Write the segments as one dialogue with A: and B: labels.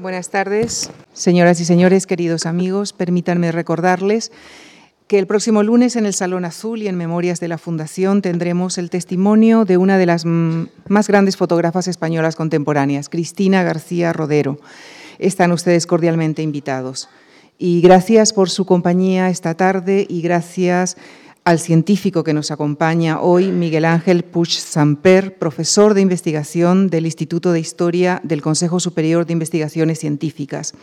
A: Buenas tardes, señoras y señores, queridos amigos. Permítanme recordarles que el próximo lunes en el Salón Azul y en Memorias de la Fundación tendremos el testimonio de una de las más grandes fotógrafas españolas contemporáneas, Cristina García Rodero. Están ustedes cordialmente invitados. Y gracias por su compañía esta tarde y gracias al científico que nos acompaña hoy, Miguel Ángel Puig Samper, profesor de investigación del Instituto de Historia del Consejo Superior de Investigaciones Científicas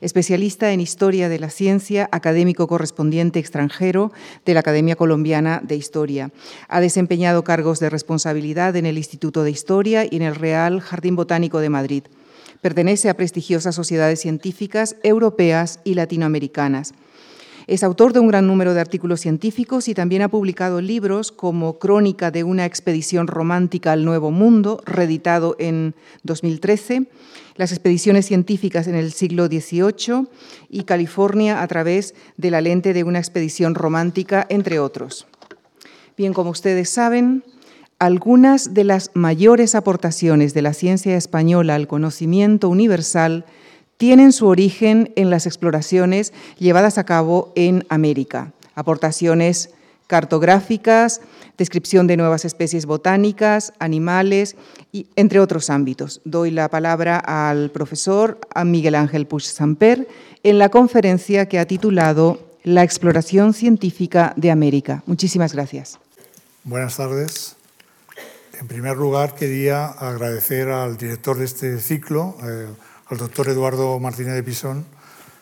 A: especialista en Historia de la Ciencia, académico correspondiente extranjero de la Academia Colombiana de Historia. Ha desempeñado cargos de responsabilidad en el Instituto de Historia y en el Real Jardín Botánico de Madrid. Pertenece a prestigiosas sociedades científicas europeas y latinoamericanas. Es autor de un gran número de artículos científicos y también ha publicado libros como Crónica de una expedición romántica al Nuevo Mundo, reeditado en 2013, Las expediciones científicas en el siglo XVIII y California a través de la lente de una expedición romántica, entre otros. Bien, como ustedes saben, algunas de las mayores aportaciones de la ciencia española al conocimiento universal tienen su origen en las exploraciones llevadas a cabo en América. Aportaciones cartográficas, descripción de nuevas especies botánicas, animales, y, entre otros ámbitos. Doy la palabra al profesor Miguel Ángel Puig Samper en la conferencia que ha titulado La exploración científica de América. Muchísimas gracias.
B: Buenas tardes. En primer lugar, quería agradecer al director de este ciclo, eh, al doctor Eduardo Martínez de Pisón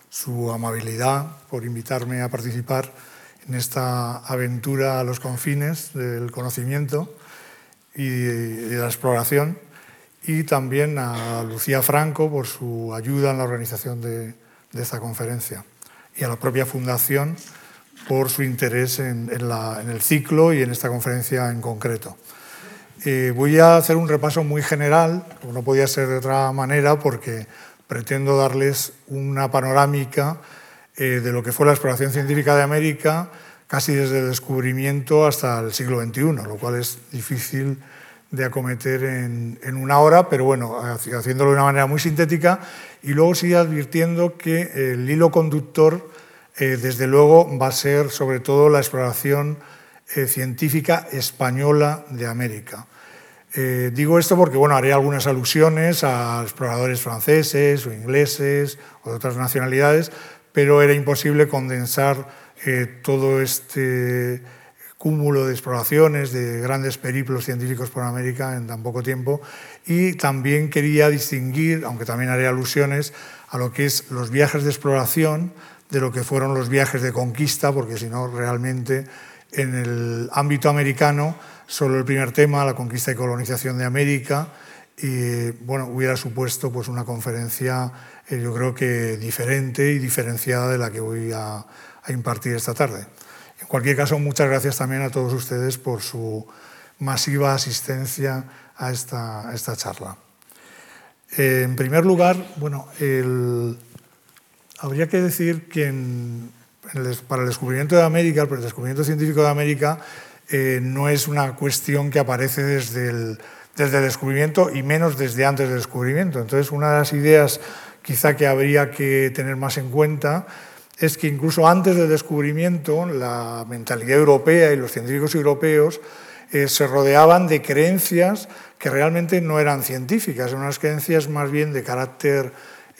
B: su amabilidad por invitarme a participar en esta aventura a los confines del conocimiento y de la exploración y también a Lucía Franco por su ayuda en la organización de, esta conferencia y a la propia Fundación por su interés en el ciclo y en esta conferencia en concreto. Eh, voy a hacer un repaso muy general, como no podía ser de otra manera, porque pretendo darles una panorámica eh, de lo que fue la exploración científica de América casi desde el descubrimiento hasta el siglo XXI, lo cual es difícil de acometer en, una hora, pero bueno, haciéndolo de una manera muy sintética y luego sigue advirtiendo que el hilo conductor, eh, desde luego, va a ser sobre todo la exploración científica española de América. Eh, digo esto porque bueno, haré algunas alusiones a exploradores franceses o ingleses o de otras nacionalidades, pero era imposible condensar eh, todo este cúmulo de exploraciones, de grandes periplos científicos por América en tan poco tiempo. Y también quería distinguir, aunque también haré alusiones, a lo que es los viajes de exploración de lo que fueron los viajes de conquista, porque si no, realmente en el ámbito americano, solo el primer tema, la conquista y colonización de América, y bueno, hubiera supuesto pues, una conferencia, eh, yo creo que diferente y diferenciada de la que voy a, impartir esta tarde. En cualquier caso, muchas gracias también a todos ustedes por su masiva asistencia a esta, esta charla. Eh, en primer lugar, bueno, habría que decir que para el descubrimiento de América, para el descubrimiento científico de América, eh, no es una cuestión que aparece desde el, desde descubrimiento y menos desde antes del descubrimiento. Entonces, una de las ideas quizá que habría que tener más en cuenta es que incluso antes del descubrimiento la mentalidad europea y los científicos europeos eh, se rodeaban de creencias que realmente no eran científicas, eran unas creencias más bien de carácter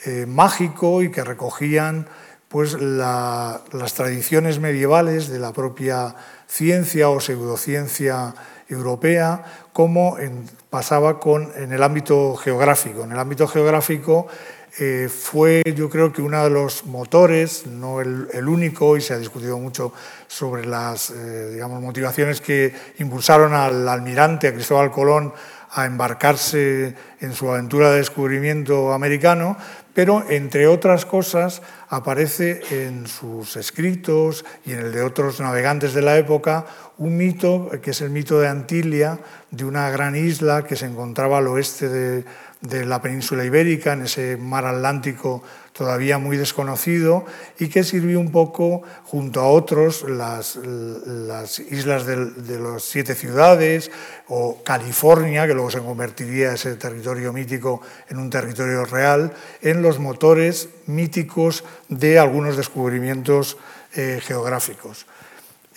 B: eh, mágico y que recogían pues las tradiciones medievales de la propia ciencia o pseudociencia europea, como pasaba con, en el ámbito geográfico. En el ámbito geográfico eh, fue, yo creo que uno de los motores, no el, único, y se ha discutido mucho sobre las eh, motivaciones que impulsaron al almirante, a Cristóbal Colón, a embarcarse en su aventura de descubrimiento americano, pero entre otras cosas aparece en sus escritos y en el de otros navegantes de la época un mito que es el mito de Antilia, de una gran isla que se encontraba al oeste de, de la península ibérica, en ese mar Atlántico todavía muy desconocido y que sirvió un poco, junto a otros, las, islas de, las siete ciudades o California, que luego se convertiría ese territorio mítico en un territorio real, en los motores míticos de algunos descubrimientos eh, geográficos.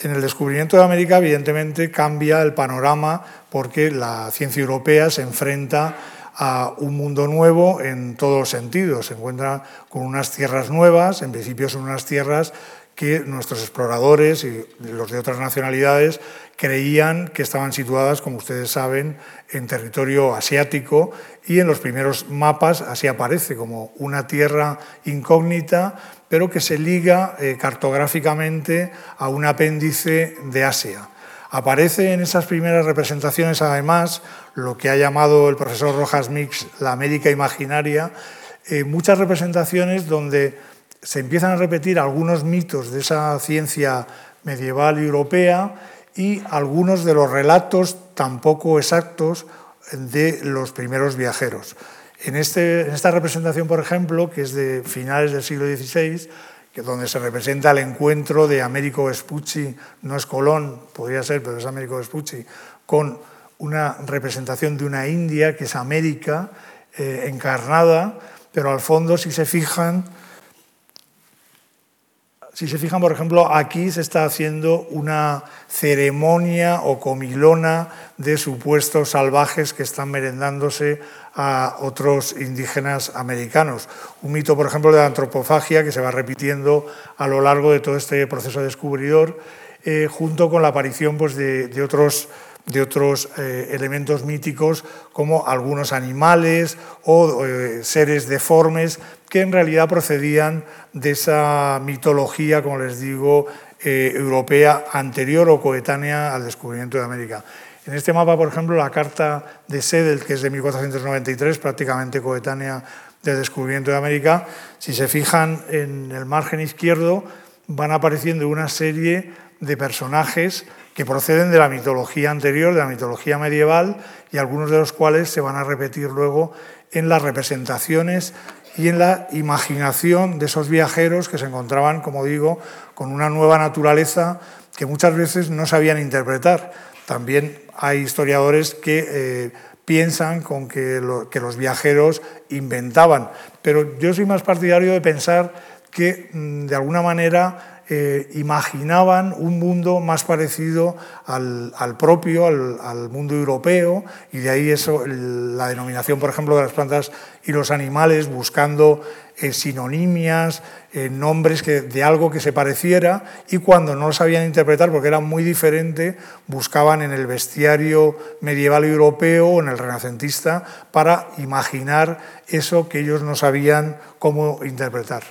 B: En el descubrimiento de América, evidentemente, cambia el panorama porque la ciencia europea se enfrenta a un mundo nuevo en todos los sentidos. Se encuentra con unas tierras nuevas, en principio son unas tierras que nuestros exploradores y los de otras nacionalidades creían que estaban situadas, como ustedes saben, en territorio asiático y en los primeros mapas así aparece como una tierra incógnita, pero que se liga eh, cartográficamente a un apéndice de Asia. Aparece en esas primeras representaciones, además, lo que ha llamado el profesor Rojas Mix la América imaginaria, eh, muchas representaciones donde se empiezan a repetir algunos mitos de esa ciencia medieval europea y algunos de los relatos tampoco exactos de los primeros viajeros. En, este, en esta representación, por ejemplo, que es de finales del siglo XVI, donde se representa el encuentro de Américo Vespucci, no es Colón, podría ser, pero es Américo Vespucci, con una representación de una India, que es América, eh, encarnada, pero al fondo, si se fijan, si se fijan, por ejemplo, aquí se está haciendo una ceremonia o comilona de supuestos salvajes que están merendándose a otros indígenas americanos. Un mito, por ejemplo, de la antropofagia que se va repitiendo a lo largo de todo este proceso descubridor, eh, junto con la aparición pues, de, otros, de otros eh, elementos míticos como algunos animales o eh, seres deformes que en realidad procedían de esa mitología, como les digo, europea anterior o coetánea al descubrimiento de América. En este mapa, por ejemplo, la carta de Sedel, que es de 1493, prácticamente coetánea del descubrimiento de América, si se fijan en el margen izquierdo, van apareciendo una serie de personajes que proceden de la mitología anterior, de la mitología medieval, y algunos de los cuales se van a repetir luego en las representaciones y en la imaginación de esos viajeros que se encontraban, como digo, con una nueva naturaleza que muchas veces no sabían interpretar. También hay historiadores que eh, piensan con que, los viajeros inventaban, pero yo soy más partidario de pensar que mm, de alguna manera eh, imaginaban un mundo más parecido al, propio, al, mundo europeo, y de ahí eso, la denominación, por ejemplo, de las plantas y los animales, buscando eh, sinonimias, eh, nombres que, de algo que se pareciera, y cuando no lo sabían interpretar, porque era muy diferente, buscaban en el bestiario medieval europeo o en el renacentista para imaginar eso que ellos no sabían cómo interpretar.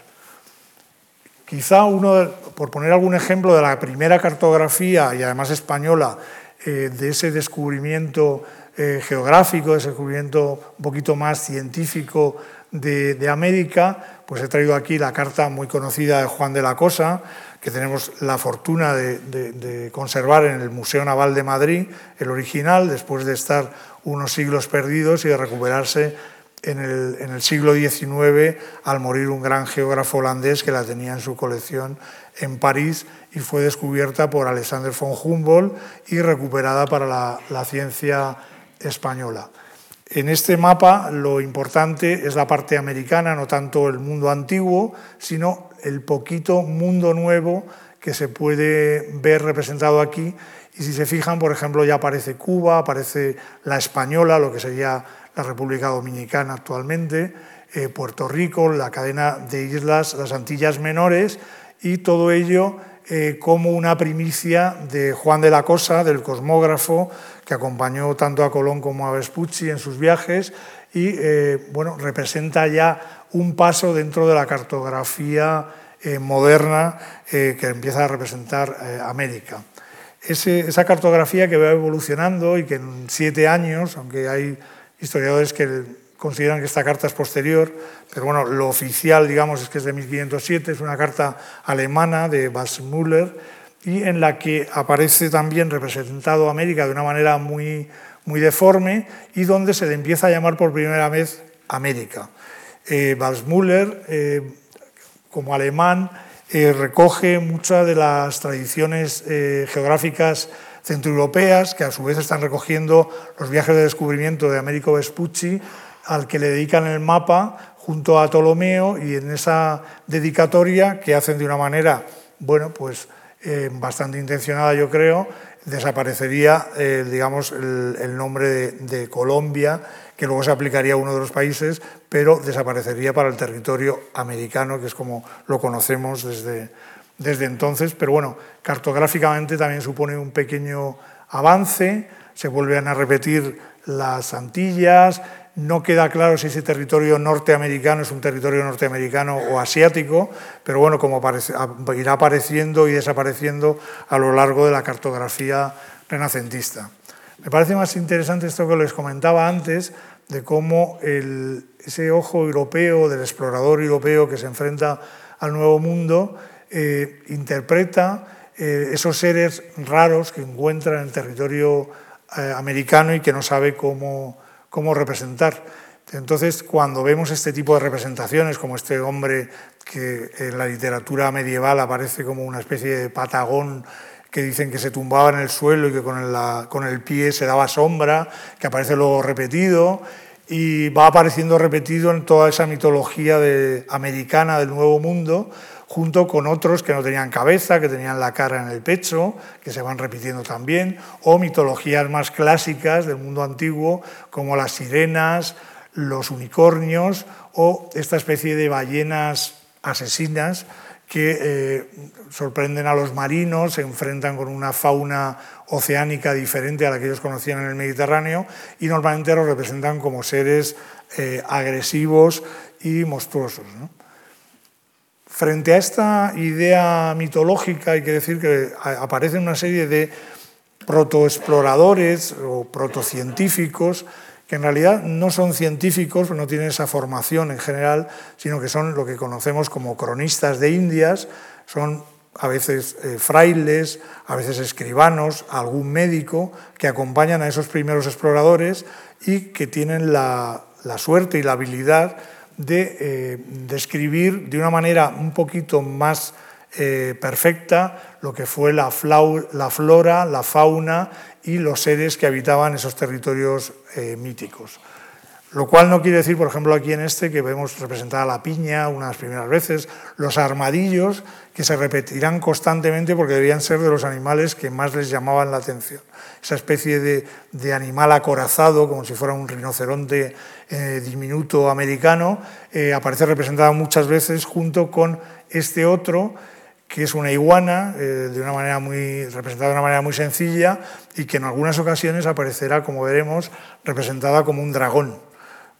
B: Quizá uno, por poner algún ejemplo de la primera cartografía, y además española, eh, de ese descubrimiento geográfico, ese descubrimiento un poquito más científico de, América, pues he traído aquí la carta muy conocida de Juan de la Cosa, que tenemos la fortuna de, conservar en el Museo Naval de Madrid, el original, después de estar unos siglos perdidos y de recuperarse en el, siglo XIX al morir un gran geógrafo holandés que la tenía en su colección en París y fue descubierta por Alexander von Humboldt y recuperada para la, ciencia española. En este mapa lo importante es la parte americana, no tanto el mundo antiguo, sino el poquito mundo nuevo que se puede ver representado aquí. Y si se fijan, por ejemplo, ya aparece Cuba, aparece la española, lo que sería la República Dominicana actualmente, eh, Puerto Rico, la cadena de islas, las Antillas Menores, y todo ello eh, como una primicia de Juan de la Cosa, del cosmógrafo, que acompañó tanto a Colón como a Vespucci en sus viajes, y eh, bueno, representa ya un paso dentro de la cartografía moderna que empieza a representar América. esa cartografía que va evolucionando y que en siete años, aunque hay historiadores que consideran que esta carta es posterior, pero bueno, lo oficial, digamos, es que es de 1507, es una carta alemana de Müller, y en la que aparece también representado América de una manera muy, muy deforme y donde se le empieza a llamar por primera vez América. Eh, Walsmüller, eh, como alemán, eh, recoge muchas de las tradiciones geográficas centroeuropeas, que a su vez están recogiendo los viajes de descubrimiento de Américo Vespucci, al que le dedican el mapa junto a Ptolomeo y en esa dedicatoria que hacen de una manera, bueno, pues bastante intencionada yo creo, desaparecería, digamos, el, nombre de Colombia que luego se aplicaría a uno de los países, pero desaparecería para el territorio americano, que es como lo conocemos desde, desde entonces. Pero bueno, cartográficamente también supone un pequeño avance, se vuelven a repetir las Antillas, no queda claro si ese territorio norteamericano es un territorio norteamericano o asiático, pero bueno, como irá apareciendo y desapareciendo a lo largo de la cartografía renacentista. Me parece más interesante esto que les comentaba antes, de cómo ese ojo europeo, del explorador europeo que se enfrenta al nuevo mundo, eh, interpreta eh, esos seres raros que encuentra en el territorio eh, americano y que no sabe cómo, cómo representar. Entonces, cuando vemos este tipo de representaciones, como este hombre que en la literatura medieval aparece como una especie de patagón que dicen que se tumbaba en el suelo y que con el, con el pie se daba sombra, que aparece luego repetido y va apareciendo repetido en toda esa mitología americana del Nuevo Mundo, junto con otros que no tenían cabeza, que tenían la cara en el pecho, que se van repitiendo también, o mitologías más clásicas del mundo antiguo, como las sirenas, los unicornios o esta especie de ballenas asesinas que eh, sorprenden a los marinos, se enfrentan con una fauna oceánica diferente a la que ellos conocían en el Mediterráneo y normalmente los representan como seres eh, agresivos y monstruosos. Frente a esta idea mitológica hay que decir que aparecen una serie de protoexploradores o protocientíficos que en realidad no son científicos, no tienen esa formación en general, sino que son lo que conocemos como cronistas de Indias, son a veces eh, frailes, a veces escribanos, algún médico, que acompañan a esos primeros exploradores y que tienen la, suerte y la habilidad de eh, describir de una manera un poquito más eh, perfecta lo que fue la, la flora, la fauna y los seres que habitaban esos territorios eh, míticos. Lo cual no quiere decir, por ejemplo, aquí en este, que vemos representada la piña unas primeras veces, los armadillos, que se repetirán constantemente porque debían ser de los animales que más les llamaban la atención. Esa especie de, animal acorazado, como si fuera un rinoceronte eh, diminuto americano, eh, aparece representada muchas veces junto con este otro, que es una iguana, eh, de una manera muy, representada de una manera muy sencilla y que en algunas ocasiones aparecerá, como veremos, representada como un dragón.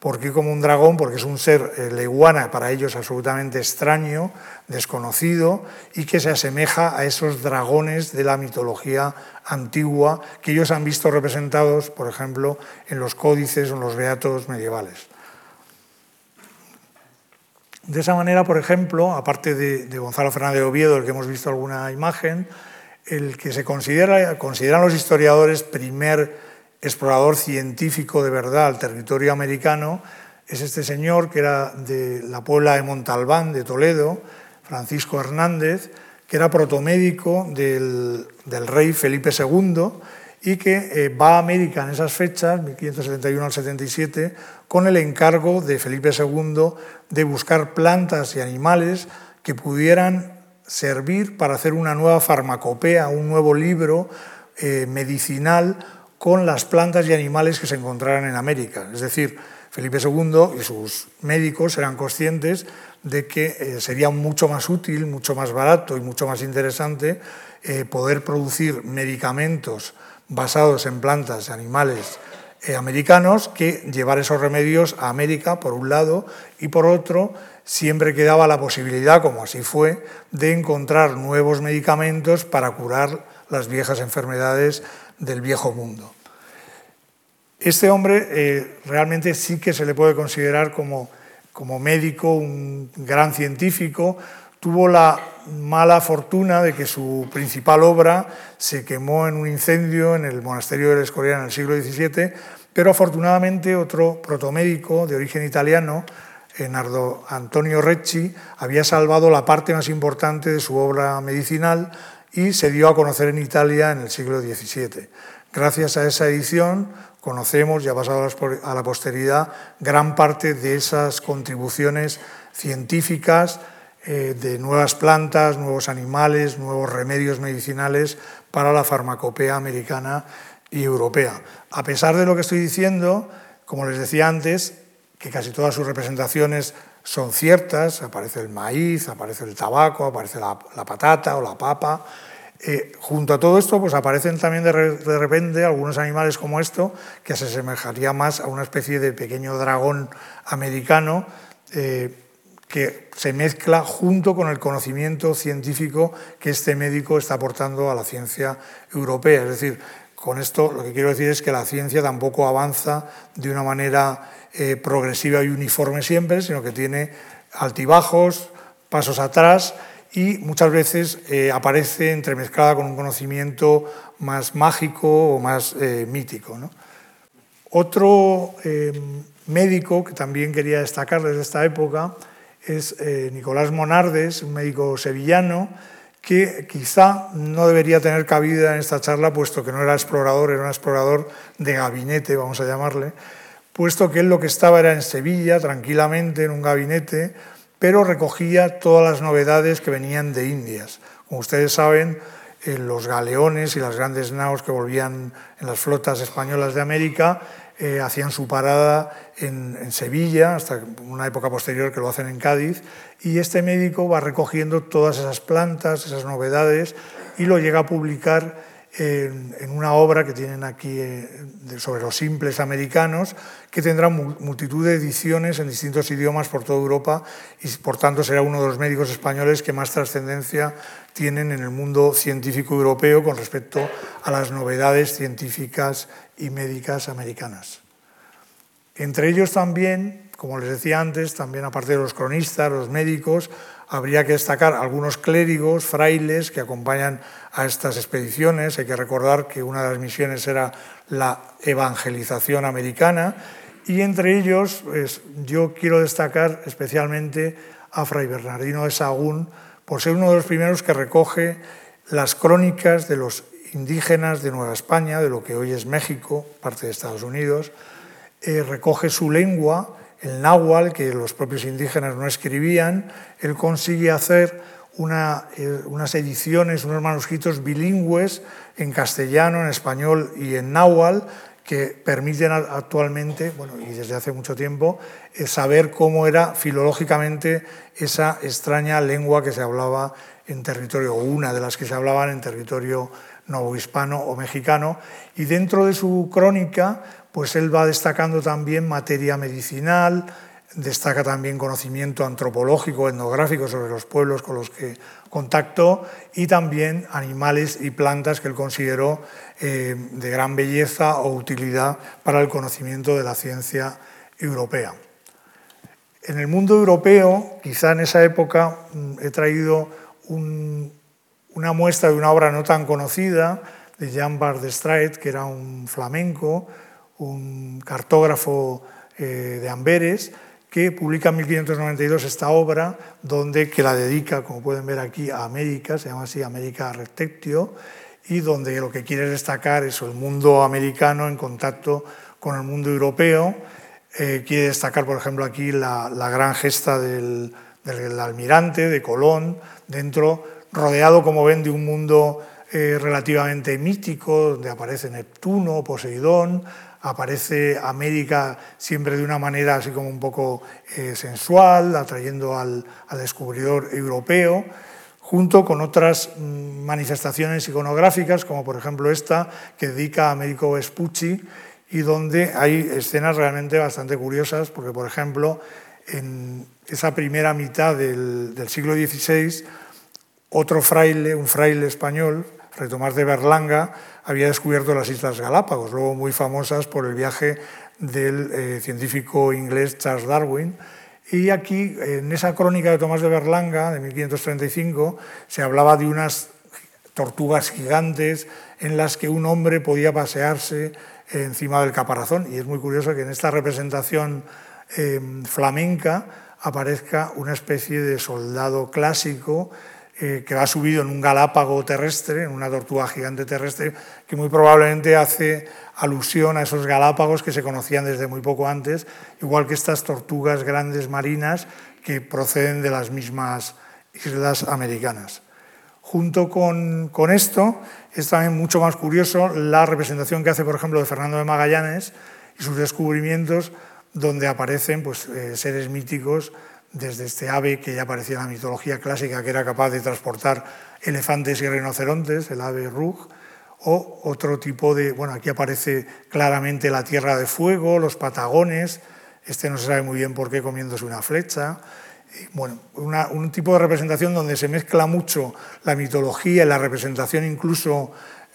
B: ¿Por qué como un dragón? Porque es un ser, eh, para ellos absolutamente extraño, desconocido y que se asemeja a esos dragones de la mitología antigua que ellos han visto representados, por ejemplo, en los códices o en los beatos medievales. De esa manera, por ejemplo, aparte de, Gonzalo Fernández de Oviedo, el que hemos visto alguna imagen, el que se considera, consideran los historiadores primer explorador científico de verdad al territorio americano es este señor que era de la Puebla de Montalbán, de Toledo, Francisco Hernández, que era protomédico del, del rey Felipe II y que eh, va a América en esas fechas, 1571 al 77, con el encargo de Felipe II de buscar plantas y animales que pudieran servir para hacer una nueva farmacopea, un nuevo libro eh, medicinal con las plantas y animales que se encontraran en América. Es decir, Felipe II y sus médicos eran conscientes de que eh, sería mucho más útil, mucho más barato y mucho más interesante poder producir medicamentos basados en plantas y animales eh, americanos que llevar esos remedios a América, por un lado, y por otro, siempre quedaba la posibilidad, como así fue, de encontrar nuevos medicamentos para curar las viejas enfermedades del viejo mundo. Este hombre eh, realmente sí que se le puede considerar como, como médico, un gran científico, tuvo la mala fortuna de que su principal obra se quemó en un incendio en el monasterio del Escorial en el siglo XVII, pero afortunadamente otro protomédico de origen italiano, Nardo Antonio Recci, había salvado la parte más importante de su obra medicinal y se dio a conocer en Italia en el siglo XVII. Gracias a esa edición conocemos, ya pasado a la posteridad, gran parte de esas contribuciones científicas eh, de nuevas plantas, nuevos animales, nuevos remedios medicinales para la farmacopea americana y europea. A pesar de lo que estoy diciendo, como les decía antes, que casi todas sus representaciones son ciertas, aparece el maíz, aparece el tabaco, aparece la, patata o la papa. Eh, junto a todo esto, pues aparecen también de, repente algunos animales como esto, que se asemejaría más a una especie de pequeño dragón americano, eh, que se mezcla junto con el conocimiento científico que este médico está aportando a la ciencia europea. Es decir, con esto lo que quiero decir es que la ciencia tampoco avanza de una manera eh, progresiva y uniforme siempre, sino que tiene altibajos, pasos atrás y muchas veces eh, aparece entremezclada con un conocimiento más mágico o más eh, mítico. Otro médico que también quería destacar desde esta época es eh, Nicolás Monardes, un médico sevillano, que quizá no debería tener cabida en esta charla, puesto que no era explorador, era un explorador de gabinete, vamos a llamarle, puesto que él lo que estaba era en Sevilla, tranquilamente, en un gabinete, pero recogía todas las novedades que venían de Indias. Como ustedes saben, eh, los galeones y las grandes naos que volvían en las flotas españolas de América eh, hacían su parada en, Sevilla, hasta una época posterior que lo hacen en Cádiz, y este médico va recogiendo todas esas plantas, esas novedades, y lo llega a publicar en, una obra que tienen aquí eh, sobre los simples americanos, que tendrá multitud de ediciones en distintos idiomas por toda Europa y por tanto será uno de los médicos españoles que más trascendencia tienen en el mundo científico europeo con respecto a las novedades científicas y médicas americanas. Entre ellos también, como les decía antes, también aparte de los cronistas, los médicos, habría que destacar algunos clérigos, frailes que acompañan a estas expediciones. Hay que recordar que una de las misiones era la evangelización americana y entre ellos pues, yo quiero destacar especialmente a Fray Bernardino de Sagún por ser uno de los primeros que recoge las crónicas de los indígenas de Nueva España, de lo que hoy es México, parte de Estados Unidos, eh, recoge su lengua el náhuatl, que los propios indígenas no escribían, él consigue hacer eh, unas ediciones, unos manuscritos bilingües en castellano, en español y en náhuatl, que permiten actualmente, bueno, y desde hace mucho tiempo, eh, saber cómo era filológicamente esa extraña lengua que se hablaba en territorio, o una de las que se hablaban en territorio novohispano o mexicano. Y dentro de su crónica, pues él va destacando también materia medicinal, destaca también conocimiento antropológico, etnográfico sobre los pueblos con los que contactó y también animales y plantas que él consideró eh, de gran belleza o utilidad para el conocimiento de la ciencia europea. En el mundo europeo, quizá en esa época, mm, he traído una muestra de una obra no tan conocida de Jan Bardestrait, que era un flamenco, un cartógrafo eh, de Amberes, que publica en 1592 esta obra, donde, que la dedica, como pueden ver aquí, a América, se llama así América Rectectio, y donde lo que quiere destacar es el mundo americano en contacto con el mundo europeo. Eh, quiere destacar, por ejemplo, aquí la, gran gesta del, almirante, de Colón, dentro, rodeado, como ven, de un mundo eh, relativamente mítico, donde aparece Neptuno, Poseidón, aparece América siempre de una manera así como un poco eh, sensual, atrayendo al, descubridor europeo, junto con otras mm, manifestaciones iconográficas, como por ejemplo esta que dedica a Américo Vespucci, y donde hay escenas realmente bastante curiosas, porque por ejemplo en esa primera mitad del, del siglo XVI, otro fraile, un fraile español, Fray Tomás de Berlanga, había descubierto las Islas Galápagos, luego muy famosas por el viaje del eh, científico inglés Charles Darwin, Y aquí, en esa crónica de Tomás de Berlanga, de 1535, se hablaba de unas tortugas gigantes en las que un hombre podía pasearse encima del caparazón. Y es muy curioso que en esta representación em, flamenca aparezca una especie de soldado clásico eh, que va subido en un galápago terrestre, en una tortuga gigante terrestre, que muy probablemente hace alusión a esos galápagos que se conocían desde muy poco antes, igual que estas tortugas grandes marinas que proceden de las mismas islas americanas. Junto con, con esto, es también mucho más curioso la representación que hace, por ejemplo, de Fernando de Magallanes y sus descubrimientos, donde aparecen pues, eh, seres míticos desde este ave que ya aparecía en la mitología clásica, que era capaz de transportar elefantes y rinocerontes, el ave Rug, o otro tipo de, bueno, aquí aparece claramente la Tierra de Fuego, los Patagones, este no se sabe muy bien por qué comiéndose una flecha, bueno, un tipo de representación donde se mezcla mucho la mitología y la representación incluso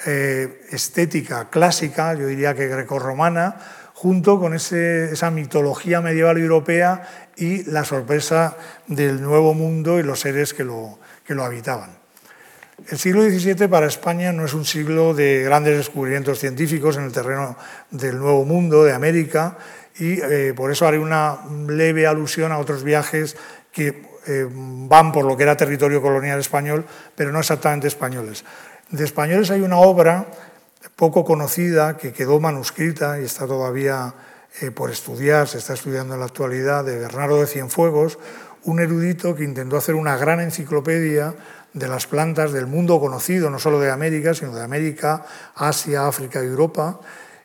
B: eh, estética clásica, yo diría que grecorromana, junto con esa mitología medieval europea y la sorpresa del nuevo mundo y los seres que lo, que lo habitaban. El siglo XVII para España no es un siglo de grandes descubrimientos científicos en el terreno del Nuevo Mundo, de América, y eh, por eso haré una leve alusión a otros viajes que eh, van por lo que era territorio colonial español, pero no exactamente españoles. De españoles hay una obra poco conocida que quedó manuscrita y está todavía eh, por estudiar, se está estudiando en la actualidad, de Bernardo de Cienfuegos, un erudito que intentó hacer una gran enciclopedia de las plantas del mundo conocido, no solo de América, sino de América, Asia, África y Europa,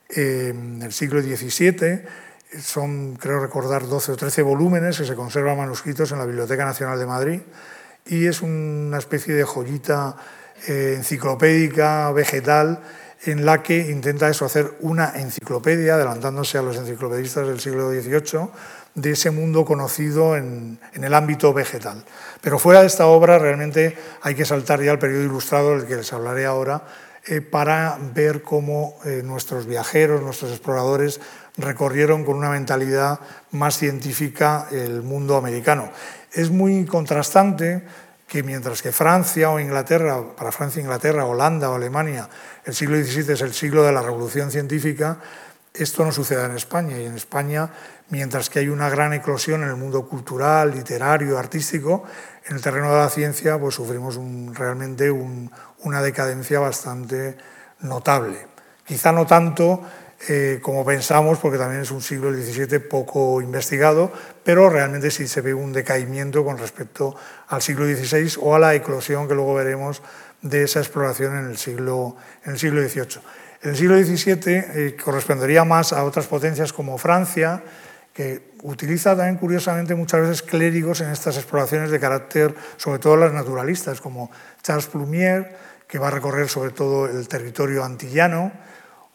B: eh, en el siglo XVII. Son, creo recordar, 12 o 13 volúmenes que se conservan manuscritos en la Biblioteca Nacional de Madrid y es una especie de joyita eh, enciclopédica, vegetal, en la que intenta eso, hacer una enciclopedia, adelantándose a los enciclopedistas del siglo XVIII, de ese mundo conocido en, el ámbito vegetal. Pero fuera de esta obra realmente hay que saltar ya al periodo ilustrado del que les hablaré ahora, eh, para ver cómo eh, nuestros viajeros, nuestros exploradores recorrieron con una mentalidad más científica el mundo americano. Es muy contrastante que mientras que Francia o Inglaterra, para Francia, Inglaterra, Holanda o Alemania, el siglo XVII es el siglo de la revolución científica, esto no sucede en España. Y en España, mientras que hay una gran eclosión en el mundo cultural, literario, artístico, en el terreno de la ciencia pues sufrimos realmente una decadencia bastante notable. Quizá no tanto eh, como pensamos, porque también es un siglo XVII poco investigado, pero realmente sí se ve un decaimiento con respecto al siglo XVI o a la eclosión que luego veremos de esa exploración en el siglo, en el siglo XVIII. En el siglo XVII eh, correspondería más a otras potencias como Francia, que utiliza también curiosamente muchas veces clérigos en estas exploraciones de carácter, sobre todo las naturalistas, como Charles Plumier, que va a recorrer sobre todo el territorio antillano,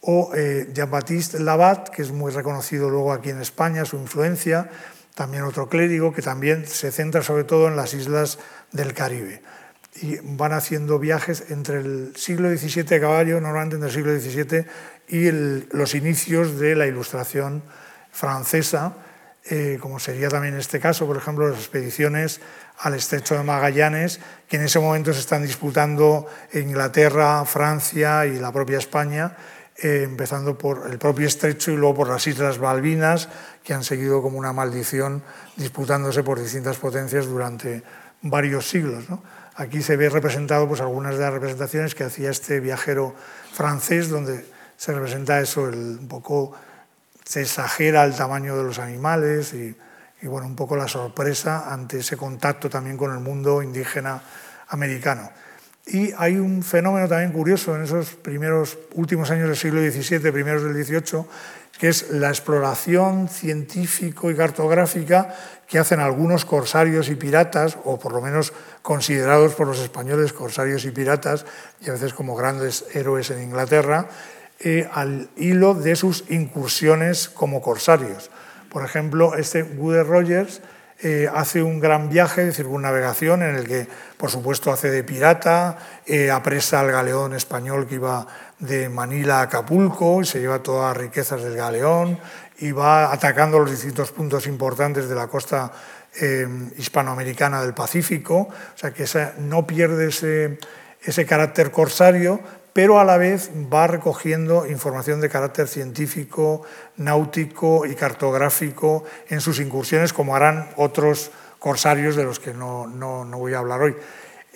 B: o eh, Jean-Baptiste Labat, que es muy reconocido luego aquí en España, su influencia, también otro clérigo que también se centra sobre todo en las islas del Caribe. Y van haciendo viajes entre el siglo XVII a caballo, normalmente entre el siglo XVII, y los inicios de la ilustración francesa, eh, como sería también este caso, por ejemplo, las expediciones al estrecho de Magallanes, que en ese momento se están disputando Inglaterra, Francia y la propia España, eh, empezando por el propio estrecho y luego por las Islas Balvinas, que han seguido como una maldición disputándose por distintas potencias durante varios siglos. Aquí se ve representado pues, algunas de las representaciones que hacía este viajero francés, donde se representa eso, el, un poco se exagera el tamaño de los animales y, y bueno, un poco la sorpresa ante ese contacto también con el mundo indígena americano. Y hay un fenómeno también curioso en esos primeros últimos años del siglo XVII, primeros del XVIII, que es la exploración científico y cartográfica que hacen algunos corsarios y piratas, o por lo menos considerados por los españoles corsarios y piratas, y a veces como grandes héroes en Inglaterra, eh, al hilo de sus incursiones como corsarios. Por ejemplo, este Woody Rogers eh, hace un gran viaje de circunnavegación en el que, por supuesto, hace de pirata, eh, apresa al galeón español que iba de Manila a Acapulco y se lleva todas las riquezas del galeón y va atacando los distintos puntos importantes de la costa em, hispanoamericana del Pacífico, o sea que no pierde ese, ese carácter corsario, pero a la vez va recogiendo información de carácter científico, náutico y cartográfico en sus incursiones, como harán otros corsarios de los que no, no, no voy a hablar hoy.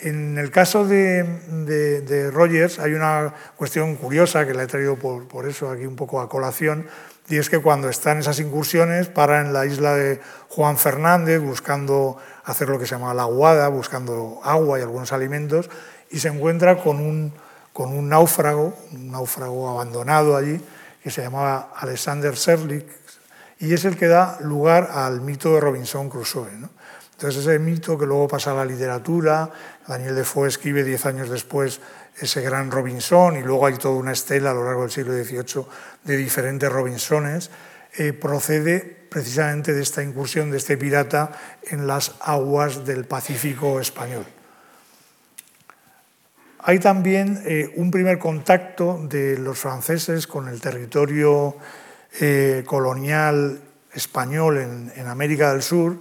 B: En el caso de, Rogers hay una cuestión curiosa que la he traído por, por, eso aquí un poco a colación, y es que cuando está en esas incursiones para en la isla de Juan Fernández buscando hacer lo que se llama la aguada, buscando agua y algunos alimentos, y se encuentra con un con un náufrago, un náufrago abandonado allí, que se llamaba Alexander Serlich, y es el que da lugar al mito de Robinson Crusoe. Entonces ese mito que luego pasa a la literatura, Daniel Defoe escribe diez años después ese gran Robinson y luego hay toda una estela a lo largo del siglo XVIII de diferentes Robinsones, eh, procede precisamente de esta incursión de este pirata en las aguas del Pacífico español. Hay también eh, un primer contacto de los franceses con el territorio eh, colonial español en, América del Sur,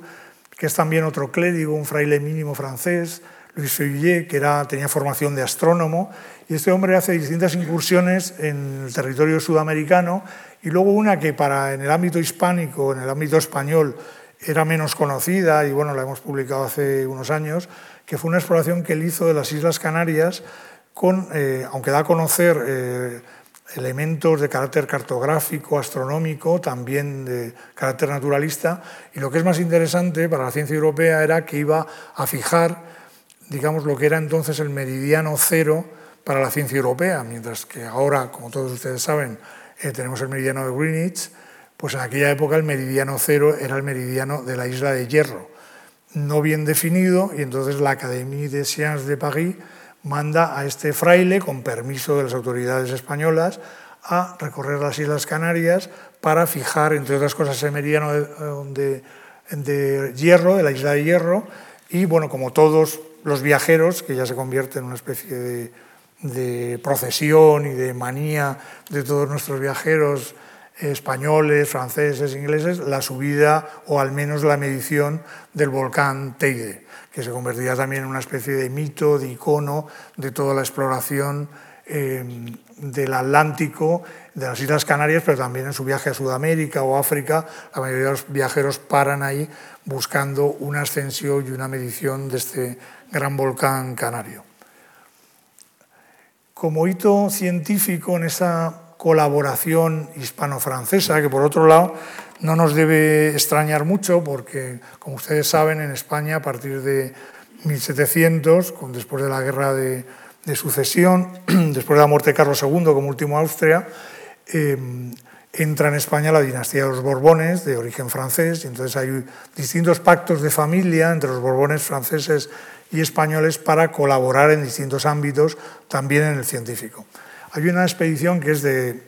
B: que es también otro clérigo, un fraile mínimo francés, Luis Feuillet, que era, tenía formación de astrónomo, y este hombre hace distintas incursiones en el territorio sudamericano, y luego una que para en el ámbito hispánico, en el ámbito español, era menos conocida, y bueno, la hemos publicado hace unos años, que fue una exploración que él hizo de las Islas Canarias, con, eh, aunque da a conocer eh, elementos de carácter cartográfico, astronómico, también de carácter naturalista, y lo que es más interesante para la ciencia europea era que iba a fijar, digamos, lo que era entonces el meridiano cero para la ciencia europea, mientras que ahora, como todos ustedes saben, eh, tenemos el meridiano de Greenwich, pues en aquella época el meridiano cero era el meridiano de la isla de Hierro no bien definido y entonces la Académie des Sciences de Paris manda a este fraile, con permiso de las autoridades españolas, a recorrer las Islas Canarias para fijar, entre otras cosas, ese meridiano de, hierro, de la isla de hierro, y bueno, como todos los viajeros, que ya se convierte en una especie de procesión y de manía de todos nuestros viajeros españoles, franceses, ingleses, la subida o al menos la medición del volcán Teide, que se convertirá también en una especie de mito, de icono de toda la exploración eh, del Atlántico, de las Islas Canarias, pero también en su viaje a Sudamérica o África, la mayoría de los viajeros paran ahí buscando una ascensión y una medición de este gran volcán canario. Como hito científico en esa colaboración hispano-francesa, que por otro lado no nos debe extrañar mucho porque, como ustedes saben, en España a partir de 1700, después de la guerra de, sucesión, después de la muerte de Carlos II como último Austria, em, entra en España la dinastía de los Borbones, de origen francés, y entonces hay distintos pactos de familia entre los Borbones franceses y españoles para colaborar en distintos ámbitos, también en el científico. Hay una expedición que es de,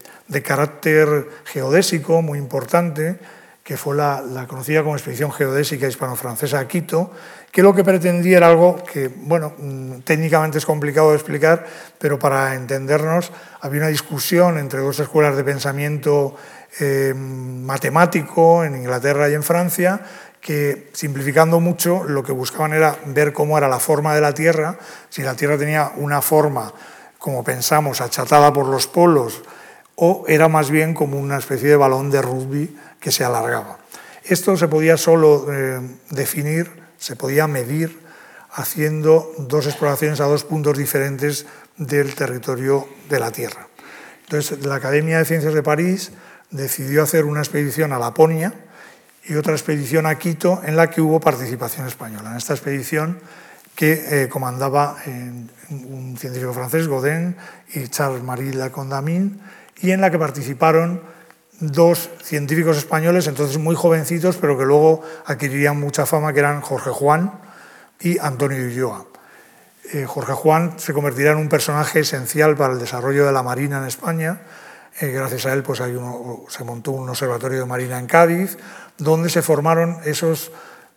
B: carácter geodésico muy importante, que fue la, conocida como Expedición Geodésica Hispano-Francesa a Quito, que lo que pretendía era algo que, bueno, mm, técnicamente es complicado de explicar, pero para entendernos había una discusión entre dos escuelas de pensamiento eh, matemático en Inglaterra y en Francia, que simplificando mucho lo que buscaban era ver cómo era la forma de la Tierra, si la Tierra tenía una forma como pensamos, achatada por los polos, o era más bien como una especie de balón de rugby que se alargaba. Esto se podía solo eh, definir, se podía medir haciendo dos exploraciones a dos puntos diferentes del territorio de la Tierra. Entonces, la Academia de Ciencias de París decidió hacer una expedición a Laponia y otra expedición a Quito en la que hubo participación española. En esta expedición que eh, comandaba un científico francés, Godin, y Charles-Marie Lacondamin, y en la que participaron dos científicos españoles, entonces muy jovencitos, pero que luego adquirirían mucha fama, que eran Jorge Juan y Antonio Ulloa. Eh, Jorge Juan se convertirá en un personaje esencial para el desarrollo de la Marina en España. Eh, gracias a él pues, hay se montó un observatorio de Marina en Cádiz, donde se formaron esos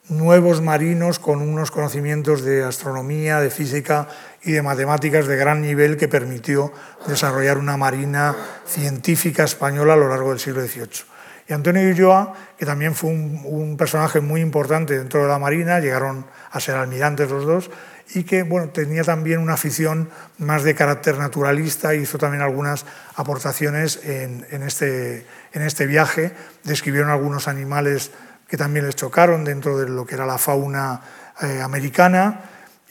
B: nuevos marinos con unos conocimientos de astronomía, de física y de matemáticas de gran nivel que permitió desarrollar una marina científica española a lo largo del siglo XVIII. Y Antonio de Ulloa, que también fue un, personaje muy importante dentro de la Marina, llegaron a ser almirantes los dos, y que bueno, tenía también una afición más de carácter naturalista, hizo también algunas aportaciones en, este, en este viaje, describieron algunos animales que también les chocaron dentro de lo que era la fauna eh, americana,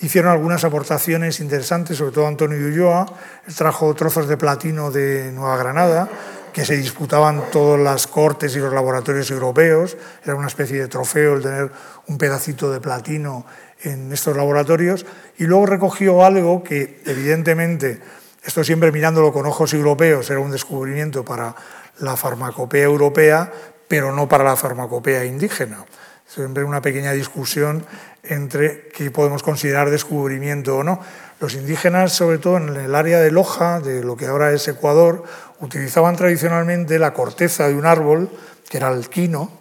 B: hicieron algunas aportaciones interesantes, sobre todo Antonio Ulloa, trajo trozos de platino de Nueva Granada, que se disputaban todas las cortes y los laboratorios europeos, era una especie de trofeo el tener un pedacito de platino en estos laboratorios, y luego recogió algo que evidentemente, esto siempre mirándolo con ojos europeos, era un descubrimiento para la farmacopea europea, pero no para la farmacopea indígena. Siempre una pequeña discusión entre qué podemos considerar descubrimiento o no. Los indígenas, sobre todo en el área de Loja, de lo que ahora es Ecuador, utilizaban tradicionalmente la corteza de un árbol, que era el quino,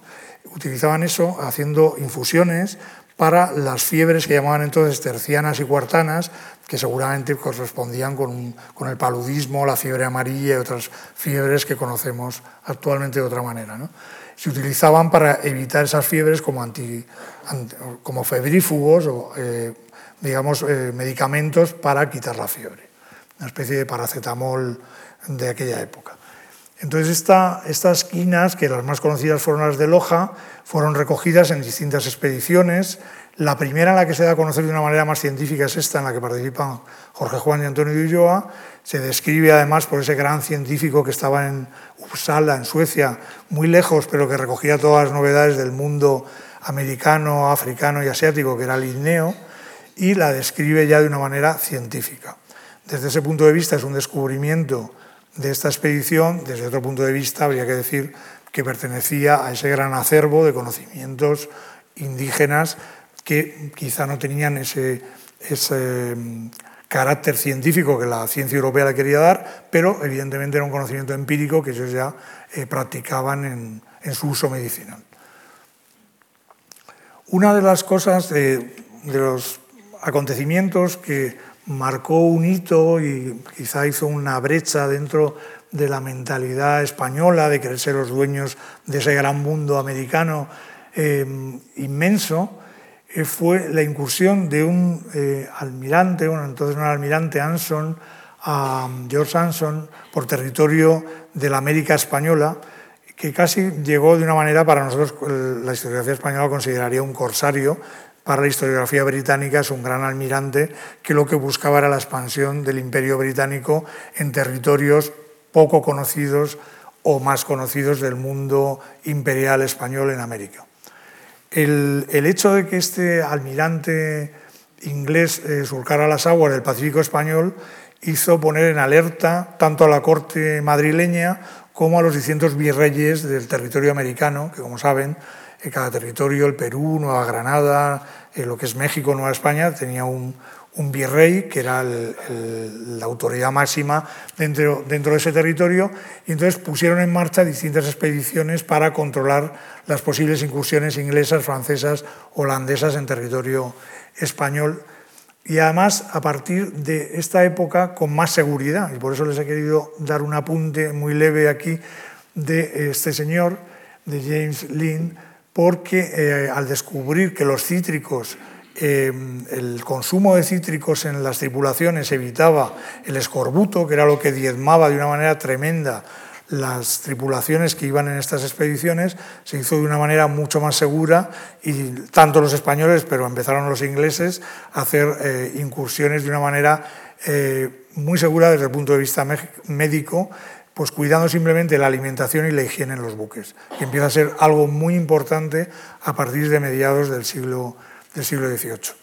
B: utilizaban eso haciendo infusiones para las fiebres que llamaban entonces tercianas y cuartanas, que seguramente correspondían con, el paludismo, la fiebre amarilla y otras fiebres que conocemos actualmente de otra manera. ¿no? Se utilizaban para evitar esas fiebres como, anti, como febrífugos o eh, digamos, eh, medicamentos para quitar la fiebre, una especie de paracetamol de aquella época. Entonces estas quinas, que las más conocidas fueron las de Loja, fueron recogidas en distintas expediciones. La primera en la que se da a conocer de una manera más científica es esta, en la que participan Jorge Juan y Antonio de Ulloa. Se describe además por ese gran científico que estaba en Uppsala, en Suecia, muy lejos, pero que recogía todas las novedades del mundo americano, africano y asiático, que era Linneo, y la describe ya de una manera científica. Desde ese punto de vista es un descubrimiento de esta expedición, desde otro punto de vista, habría que decir que pertenecía a ese gran acervo de conocimientos indígenas que quizá no tenían ese, mm, carácter científico que la ciencia europea le quería dar, pero evidentemente era un conocimiento empírico que ellos ya eh, practicaban en, su uso medicinal. Una de las cosas, de los acontecimientos que marcó un hito y quizá hizo una brecha dentro de la mentalidad española de querer ser los dueños de ese gran mundo americano eh, inmenso, eh, fue la incursión de un eh, almirante, bueno, entonces era almirante, Anson, a George Anson, por territorio de la América española, que casi llegó de una manera para nosotros, la historiografía española consideraría un corsario, para la historiografía británica es un gran almirante que lo que buscaba era la expansión del imperio británico en territorios poco conocidos o más conocidos del mundo imperial español en América. El, hecho de que este almirante inglés eh, surcara las aguas del Pacífico español hizo poner en alerta tanto a la corte madrileña como a los distintos virreyes del territorio americano, que como saben en cada territorio, el Perú, Nueva Granada, en lo que es México, Nueva España, tenía un, virrey que era la autoridad máxima dentro, dentro de ese territorio y entonces pusieron en marcha distintas expediciones para controlar las posibles incursiones inglesas, francesas, holandesas en territorio español. Y además a partir de esta época con más seguridad y por eso les he querido dar un apunte muy leve aquí de este señor, de James Lynn, porque eh, al descubrir que los cítricos, eh, el consumo de cítricos en las tripulaciones evitaba el escorbuto, que era lo que diezmaba de una manera tremenda las tripulaciones que iban en estas expediciones, se hizo de una manera mucho más segura y tanto los españoles, pero empezaron los ingleses a hacer eh, incursiones de una manera muy segura desde el punto de vista médico pues cuidando simplemente la alimentación y la higiene en los buques, que empieza a ser algo muy importante a partir de mediados del siglo, del siglo XVIII.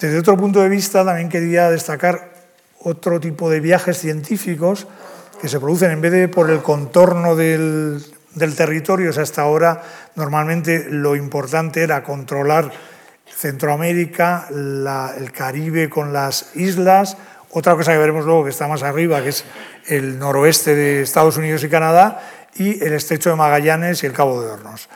B: Desde otro punto de vista, también quería destacar otro tipo de viajes científicos que se producen en vez de por el contorno del, territorio, o hasta ahora normalmente lo importante era controlar Centroamérica, el Caribe con las islas, otra cosa que veremos luego que está más arriba, que es el noroeste de Estados Unidos y Canadá, y el estrecho de Magallanes y el Cabo de Hornos.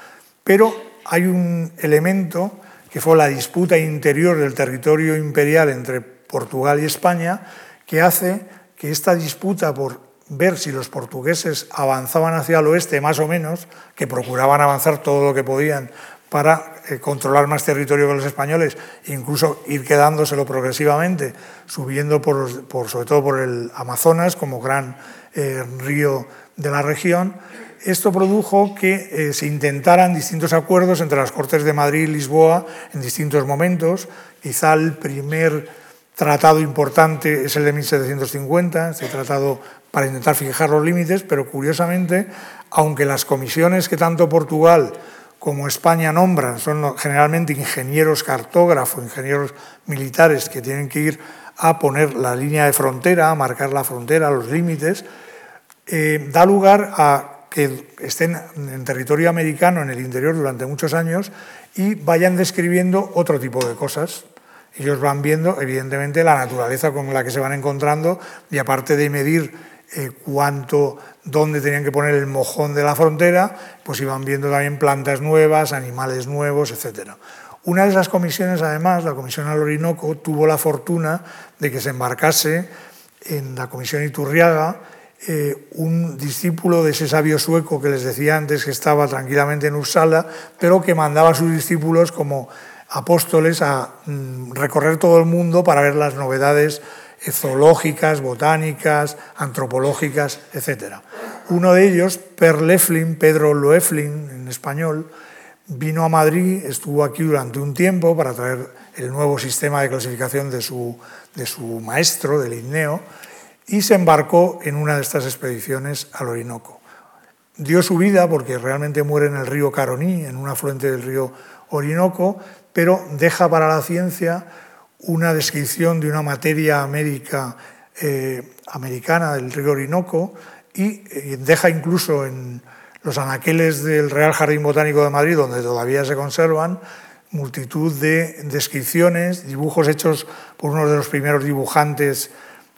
B: Pero hay un elemento que fue la disputa interior del territorio imperial entre Portugal y España, que hace que esta disputa por ver si los portugueses avanzaban hacia el oeste más o menos, que procuraban avanzar todo lo que podían para eh, controlar más territorio que los españoles, incluso ir quedándoselo progresivamente, subiendo por, sobre todo por el Amazonas como gran eh, río de la región. Esto produjo que eh, se intentaran distintos acuerdos entre las Cortes de Madrid y Lisboa en distintos momentos. Quizá el primer tratado importante es el de 1750, este tratado para intentar fijar los límites, pero curiosamente, aunque las comisiones que tanto Portugal como España nombran son generalmente ingenieros cartógrafos, ingenieros militares que tienen que ir a poner la línea de frontera, a marcar la frontera, los límites, eh, da lugar a que estén en territorio americano, en el interior, durante muchos años y vayan describiendo otro tipo de cosas. Ellos van viendo, evidentemente, la naturaleza con la que se van encontrando y aparte de medir eh, cuánto, dónde tenían que poner el mojón de la frontera, pues iban viendo también plantas nuevas, animales nuevos, etc. Una de esas comisiones, además, la Comisión al Orinoco, tuvo la fortuna de que se embarcase en la Comisión Iturriaga eh, un discípulo de ese sabio sueco que les decía antes que estaba tranquilamente en Uppsala, pero que mandaba a sus discípulos como apóstoles a mm, recorrer todo el mundo para ver las novedades zoológicas, botánicas, antropológicas, etc. Uno de ellos, Per Leflin, Pedro Loeflin en español, vino a Madrid, estuvo aquí durante un tiempo para traer el nuevo sistema de clasificación de su, de su maestro, del Linneo, y se embarcó en una de estas expediciones al Orinoco. Dio su vida porque realmente muere en el río Caroní, en un afluente del río Orinoco, pero deja para la ciencia una descripción de una materia médica eh, americana del río Orinoco y eh, deja incluso en los anaqueles del Real Jardín Botánico de Madrid, donde todavía se conservan, multitud de descripciones, dibujos hechos por uno de los primeros dibujantes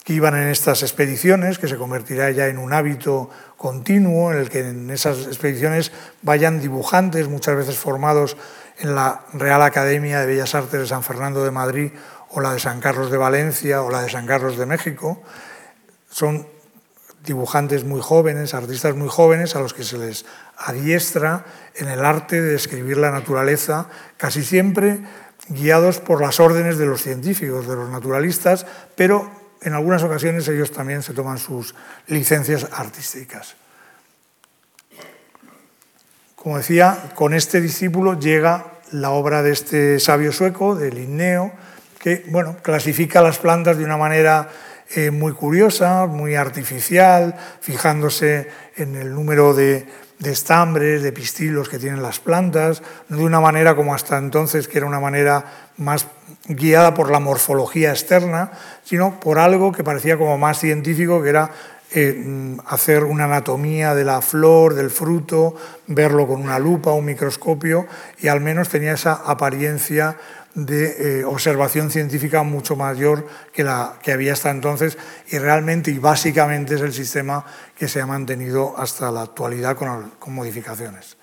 B: que iban en estas expediciones, que se convertirá ya en un hábito continuo, en el que en esas expediciones vayan dibujantes, muchas veces formados en la Real Academia de Bellas Artes de San Fernando de Madrid o la de San Carlos de Valencia o la de San Carlos de México. Son dibujantes muy jóvenes, artistas muy jóvenes, a los que se les adiestra en el arte de describir la naturaleza, casi siempre guiados por las órdenes de los científicos, de los naturalistas, pero en algunas ocasiones ellos también se toman sus licencias artísticas. Como decía, con este discípulo llega la obra de este sabio sueco, de Linneo, que bueno, clasifica las plantas de una manera eh, muy curiosa, muy artificial, fijándose en el número de, de, estambres, de pistilos que tienen las plantas, de una manera como hasta entonces, que era una manera más guiada por la morfología externa, sino por algo que parecía como más científico, que era eh, hacer una anatomía de la flor, del fruto, verlo con una lupa, un microscopio, y al menos tenía esa apariencia de eh, observación científica mucho mayor que la que había hasta entonces y realmente y básicamente es el sistema que se ha mantenido hasta la actualidad con, modificaciones.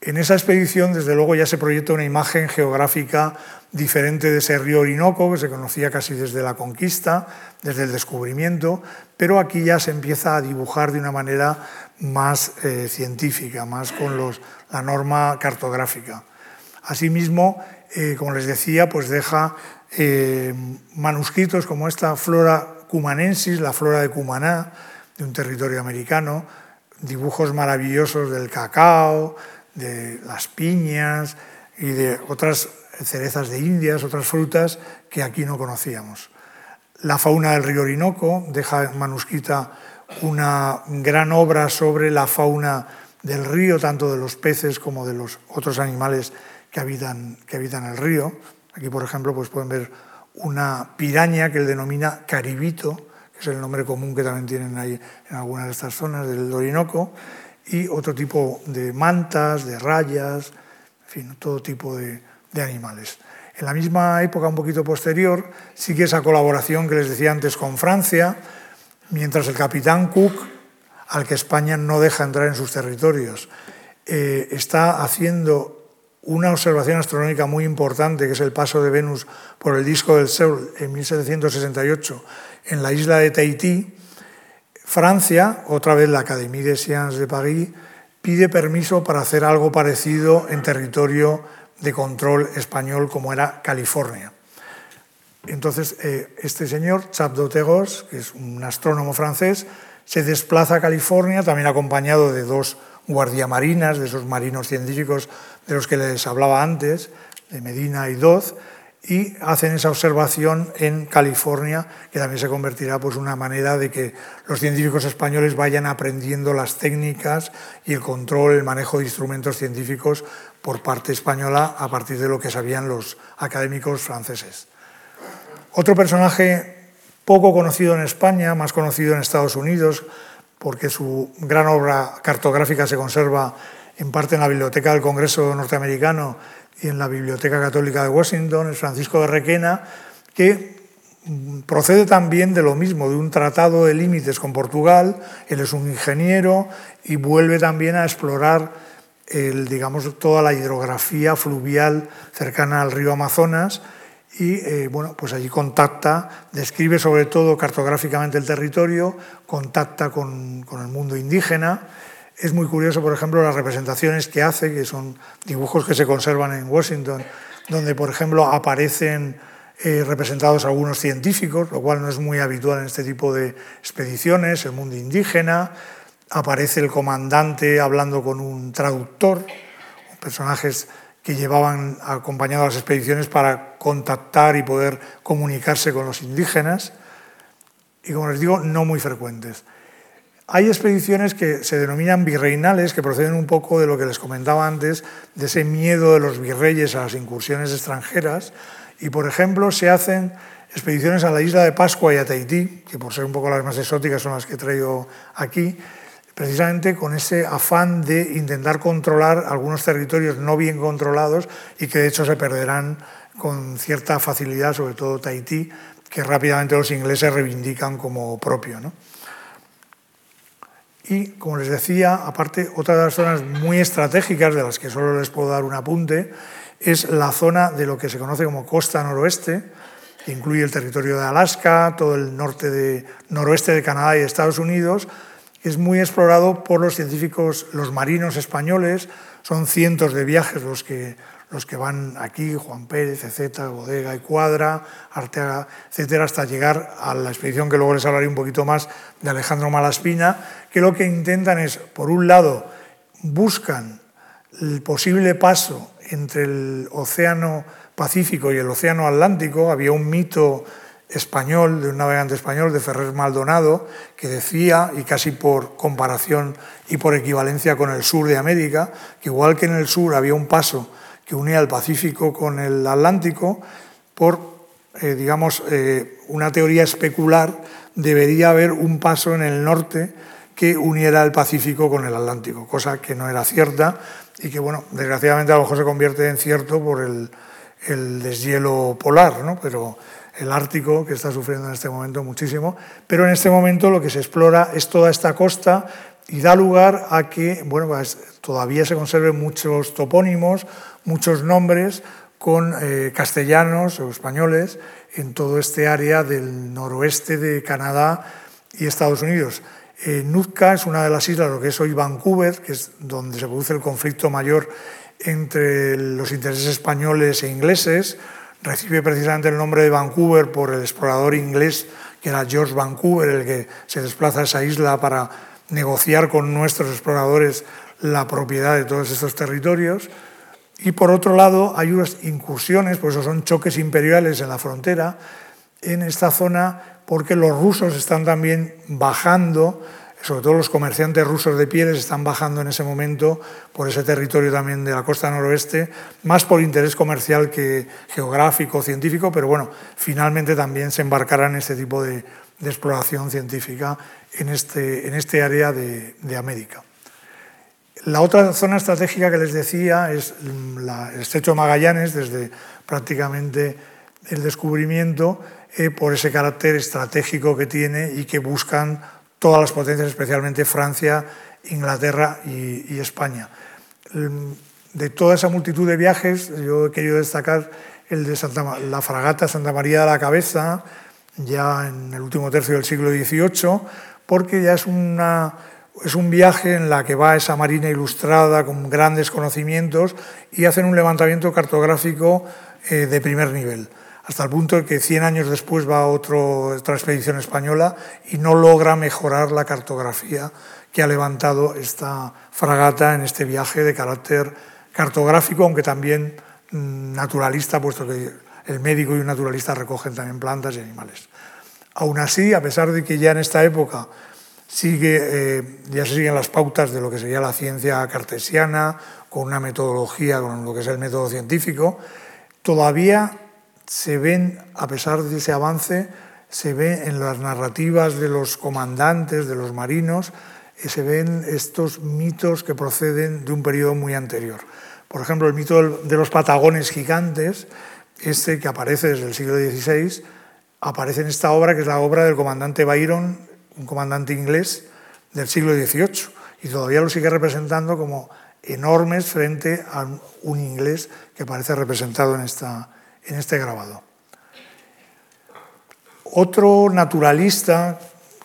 B: En esa expedición, desde luego, ya se proyecta una imagen geográfica diferente de ese río Orinoco, que se conocía casi desde la conquista, desde el descubrimiento, pero aquí ya se empieza a dibujar de una manera más eh, científica, más con los, la norma cartográfica. Asimismo, eh, como les decía, pues deja eh, manuscritos como esta Flora cumanensis, la flora de Cumaná, de un territorio americano, dibujos maravillosos del cacao, de las piñas y de otras cerezas de Indias, otras frutas que aquí no conocíamos. La fauna del río Orinoco deja manuscrita una gran obra sobre la fauna del río, tanto de los peces como de los otros animales que habitan, que habitan el río. Aquí, por ejemplo, pues pueden ver una piraña que él denomina caribito, que es el nombre común que también tienen ahí en algunas de estas zonas del Orinoco, y otro tipo de mantas, de rayas, en fin, todo tipo de, de animales. En la misma época, un poquito posterior, sigue esa colaboración que les decía antes con Francia, mientras el capitán Cook, al que España no deja entrar en sus territorios, eh, está haciendo una observación astronómica muy importante, que es el paso de Venus por el disco del Sol en 1768 en la isla de Tahití, Francia, otra vez la Académie des Sciences de París, pide permiso para hacer algo parecido en territorio de control español como era California. Entonces, eh, este señor, Chap d'Otegos, que es un astrónomo francés, se desplaza a California, también acompañado de dos guardiamarinas, de esos marinos científicos de los que les hablaba antes, de Medina y Doz, y hacen esa observación en California, que también se convertirá pues una manera de que los científicos españoles vayan aprendiendo las técnicas y el control, el manejo de instrumentos científicos por parte española a partir de lo que sabían los académicos franceses. Otro personaje poco conocido en España, más conocido en Estados Unidos, porque su gran obra cartográfica se conserva en parte en la Biblioteca del Congreso norteamericano y en la Biblioteca Católica de Washington, es Francisco de Requena, que procede también de lo mismo, de un tratado de límites con Portugal, él es un ingeniero y vuelve también a explorar el, digamos, toda la hidrografía fluvial cercana al río Amazonas y eh, bueno, pues allí contacta, describe sobre todo cartográficamente el territorio, contacta con, con el mundo indígena es muy curioso, por ejemplo, las representaciones que hace, que son dibujos que se conservan en Washington, donde, por ejemplo, aparecen eh, representados algunos científicos, lo cual no es muy habitual en este tipo de expediciones, el mundo indígena, aparece el comandante hablando con un traductor, personajes que llevaban acompañado a las expediciones para contactar y poder comunicarse con los indígenas, y como les digo, no muy frecuentes. Hay expediciones que se denominan virreinales, que proceden un poco de lo que les comentaba antes, de ese miedo de los virreyes a las incursiones extranjeras. Y, por ejemplo, se hacen expediciones a la isla de Pascua y a Tahití, que por ser un poco las más exóticas son las que he traído aquí, precisamente con ese afán de intentar controlar algunos territorios no bien controlados y que de hecho se perderán con cierta facilidad, sobre todo Tahití, que rápidamente los ingleses reivindican como propio. ¿no? Y, como les decía, aparte, otra de las zonas muy estratégicas, de las que solo les puedo dar un apunte, es la zona de lo que se conoce como costa noroeste, que incluye el territorio de Alaska, todo el norte de, noroeste de Canadá y Estados Unidos, es muy explorado por los científicos, los marinos españoles, son cientos de viajes los que los que van aquí, Juan Pérez, etc., Bodega y Cuadra, Arteaga, etcétera, hasta llegar a la expedición que luego les hablaré un poquito más de Alejandro Malaspina, que lo que intentan es, por un lado, buscan el posible paso entre el Océano Pacífico y el Océano Atlántico. Había un mito español, de un navegante español, de Ferrer Maldonado, que decía, y casi por comparación y por equivalencia con el sur de América, que igual que en el sur había un paso que unía el Pacífico con el Atlántico, por, eh, digamos, eh, una teoría especular, debería haber un paso en el norte que uniera el Pacífico con el Atlántico, cosa que no era cierta y que, bueno, desgraciadamente a lo mejor se convierte en cierto por el, el deshielo polar, ¿no? pero el Ártico, que está sufriendo en este momento muchísimo, pero en este momento lo que se explora es toda esta costa y da lugar a que bueno, pues, todavía se conserven muchos topónimos, muchos nombres con eh, castellanos o españoles en todo este área del noroeste de Canadá y Estados Unidos. Eh, es una de las islas, lo que es hoy Vancouver, que es donde se produce el conflicto mayor entre los intereses españoles e ingleses. Recibe precisamente el nombre de Vancouver por el explorador inglés que era George Vancouver, el que se desplaza a esa isla para negociar con nuestros exploradores la propiedad de todos estos territorios. Y por otro lado, hay unas incursiones, por eso son choques imperiales en la frontera, en esta zona, porque los rusos están también bajando, sobre todo los comerciantes rusos de pieles están bajando en ese momento por ese territorio también de la costa noroeste, más por interés comercial que geográfico, científico, pero bueno, finalmente también se embarcarán en este tipo de, exploración científica en este, en este área de, América. La otra zona estratégica que les decía es el estrecho de Magallanes, desde prácticamente el descubrimiento, eh, por ese carácter estratégico que tiene y que buscan todas las potencias, especialmente Francia, Inglaterra y, España. De toda esa multitud de viajes, yo he querido destacar el de la fragata Santa María de la Cabeza, ya en el último tercio del siglo XVIII, porque ya es, una, es un viaje en la que va esa marina ilustrada con grandes conocimientos y hacen un levantamiento cartográfico eh, de primer nivel hasta el punto de que 100 años después va otro, otra expedición española y no logra mejorar la cartografía que ha levantado esta fragata en este viaje de carácter cartográfico, aunque también mm, naturalista, puesto que el médico y un naturalista recogen también plantas y animales. Aún así, a pesar de que ya en esta época sigue, eh, ya se siguen las pautas de lo que sería la ciencia cartesiana, con una metodología, con lo que es el método científico, todavía se ven, a pesar de ese avance, se ve en las narrativas de los comandantes, de los marinos, eh, se ven estos mitos que proceden de un periodo muy anterior. Por ejemplo, el mito de los patagones gigantes, este que aparece desde el siglo XVI, aparece en esta obra, que es la obra del comandante Byron, un comandante inglés del siglo XVIII, y todavía lo sigue representando como enormes frente a un inglés que parece representado en esta, en este grabado. Otro naturalista,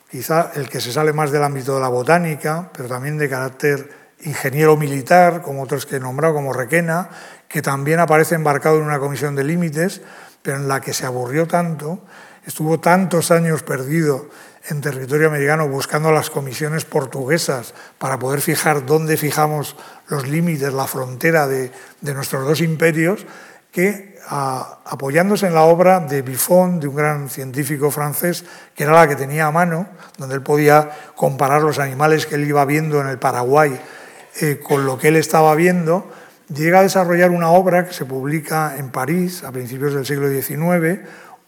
B: quizá el que se sale más del ámbito de la botánica, pero también de carácter ingeniero militar, como otros que he nombrado, como Requena, que también aparece embarcado en una comisión de límites, pero en la que se aburrió tanto, estuvo tantos años perdido en territorio americano buscando las comisiones portuguesas para poder fijar dónde fijamos los límites, la frontera de, de nuestros dos imperios, que apoyándose en la obra de Buffon, de un gran científico francés, que era la que tenía a mano, donde él podía comparar los animales que él iba viendo en el Paraguay eh, con lo que él estaba viendo, llega a desarrollar una obra que se publica en París a principios del siglo XIX,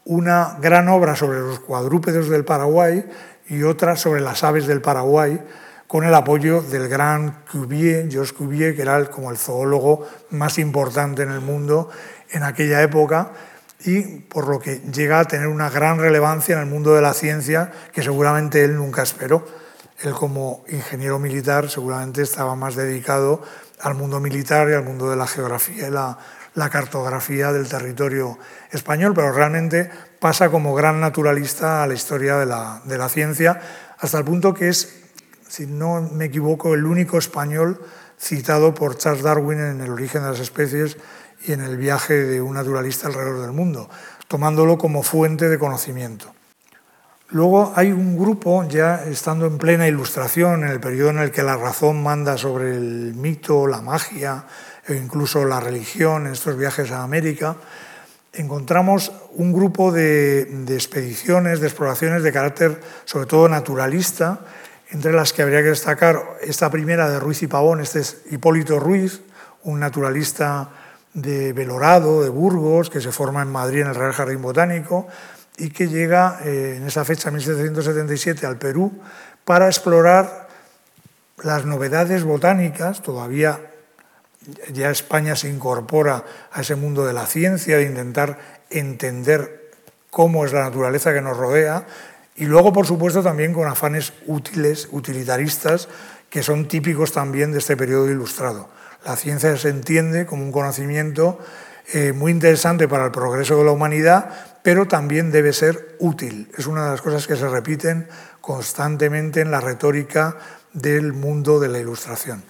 B: una gran obra sobre los cuadrúpedos del Paraguay y otra sobre las aves del Paraguay, con el apoyo del gran Cuvier, Georges Cuvier, que era como el zoólogo más importante en el mundo en aquella época y por lo que llega a tener una gran relevancia en el mundo de la ciencia que seguramente él nunca esperó. Él como ingeniero militar seguramente estaba más dedicado al mundo militar y al mundo de la geografía y la, cartografía del territorio español, pero realmente pasa como gran naturalista a la historia de la, de la ciencia, hasta el punto que es, si no me equivoco, el único español citado por Charles Darwin en El origen de las especies y en el viaje de un naturalista alrededor del mundo, tomándolo como fuente de conocimiento. Luego hay un grupo, ya estando en plena ilustración, en el periodo en el que la razón manda sobre el mito, la magia e incluso la religión en estos viajes a América, encontramos un grupo de, expediciones, de exploraciones de carácter sobre todo naturalista, entre las que habría que destacar esta primera de Ruiz y Pavón, este es Hipólito Ruiz, un naturalista de Belorado, de Burgos, que se forma en Madrid en el Real Jardín Botánico y que llega eh, en esa fecha, 1777, al Perú para explorar las novedades botánicas. Todavía ya España se incorpora a ese mundo de la ciencia, de intentar entender cómo es la naturaleza que nos rodea y luego, por supuesto, también con afanes útiles, utilitaristas, que son típicos también de este periodo ilustrado. La ciencia se entiende como un conocimiento eh, muy interesante para el progreso de la humanidad, pero también debe ser útil. Es una de las cosas que se repiten constantemente en la retórica del mundo de la ilustración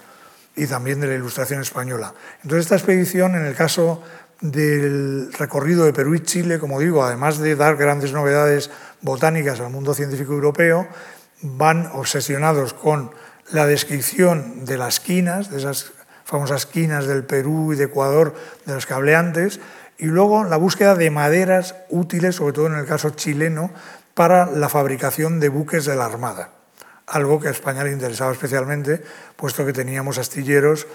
B: y también de la ilustración española. Entonces esta expedición, en el caso del recorrido de Perú y Chile, como digo, además de dar grandes novedades botánicas al mundo científico europeo, van obsesionados con la descripción de las quinas, de esas famosas quinas del Perú y de Ecuador de los cableantes, y luego la búsqueda de maderas útiles, sobre todo en el caso chileno, para la fabricación de buques de la Armada, algo que a España le interesaba especialmente, puesto que teníamos astilleros,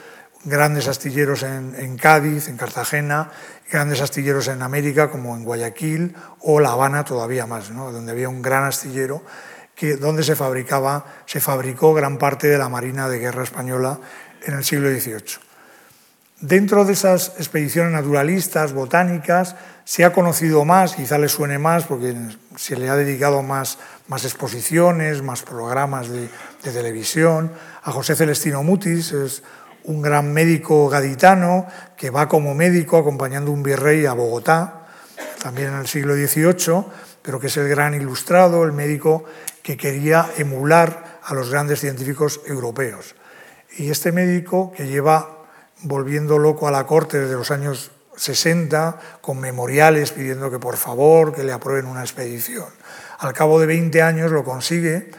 B: grandes astilleros en, Cádiz, en Cartagena, grandes astilleros en América, como en Guayaquil o La Habana todavía más, donde había un gran astillero que, donde se fabricaba, se fabricó gran parte de la Marina de Guerra Española en el siglo XVIII. Dentro de esas expediciones naturalistas, botánicas, se ha conocido más, quizá le suene más porque se le ha dedicado más, más exposiciones, más programas de, televisión. A José Celestino Mutis es un gran médico gaditano que va como médico acompañando un virrey a Bogotá, también en el siglo XVIII, pero que es el gran ilustrado, el médico que quería emular a los grandes científicos europeos. Y este médico, que lleva volviendo loco a la corte desde los años 60, con memoriales pidiendo que por favor, que le aprueben una expedición. Al cabo de 20 años lo consigue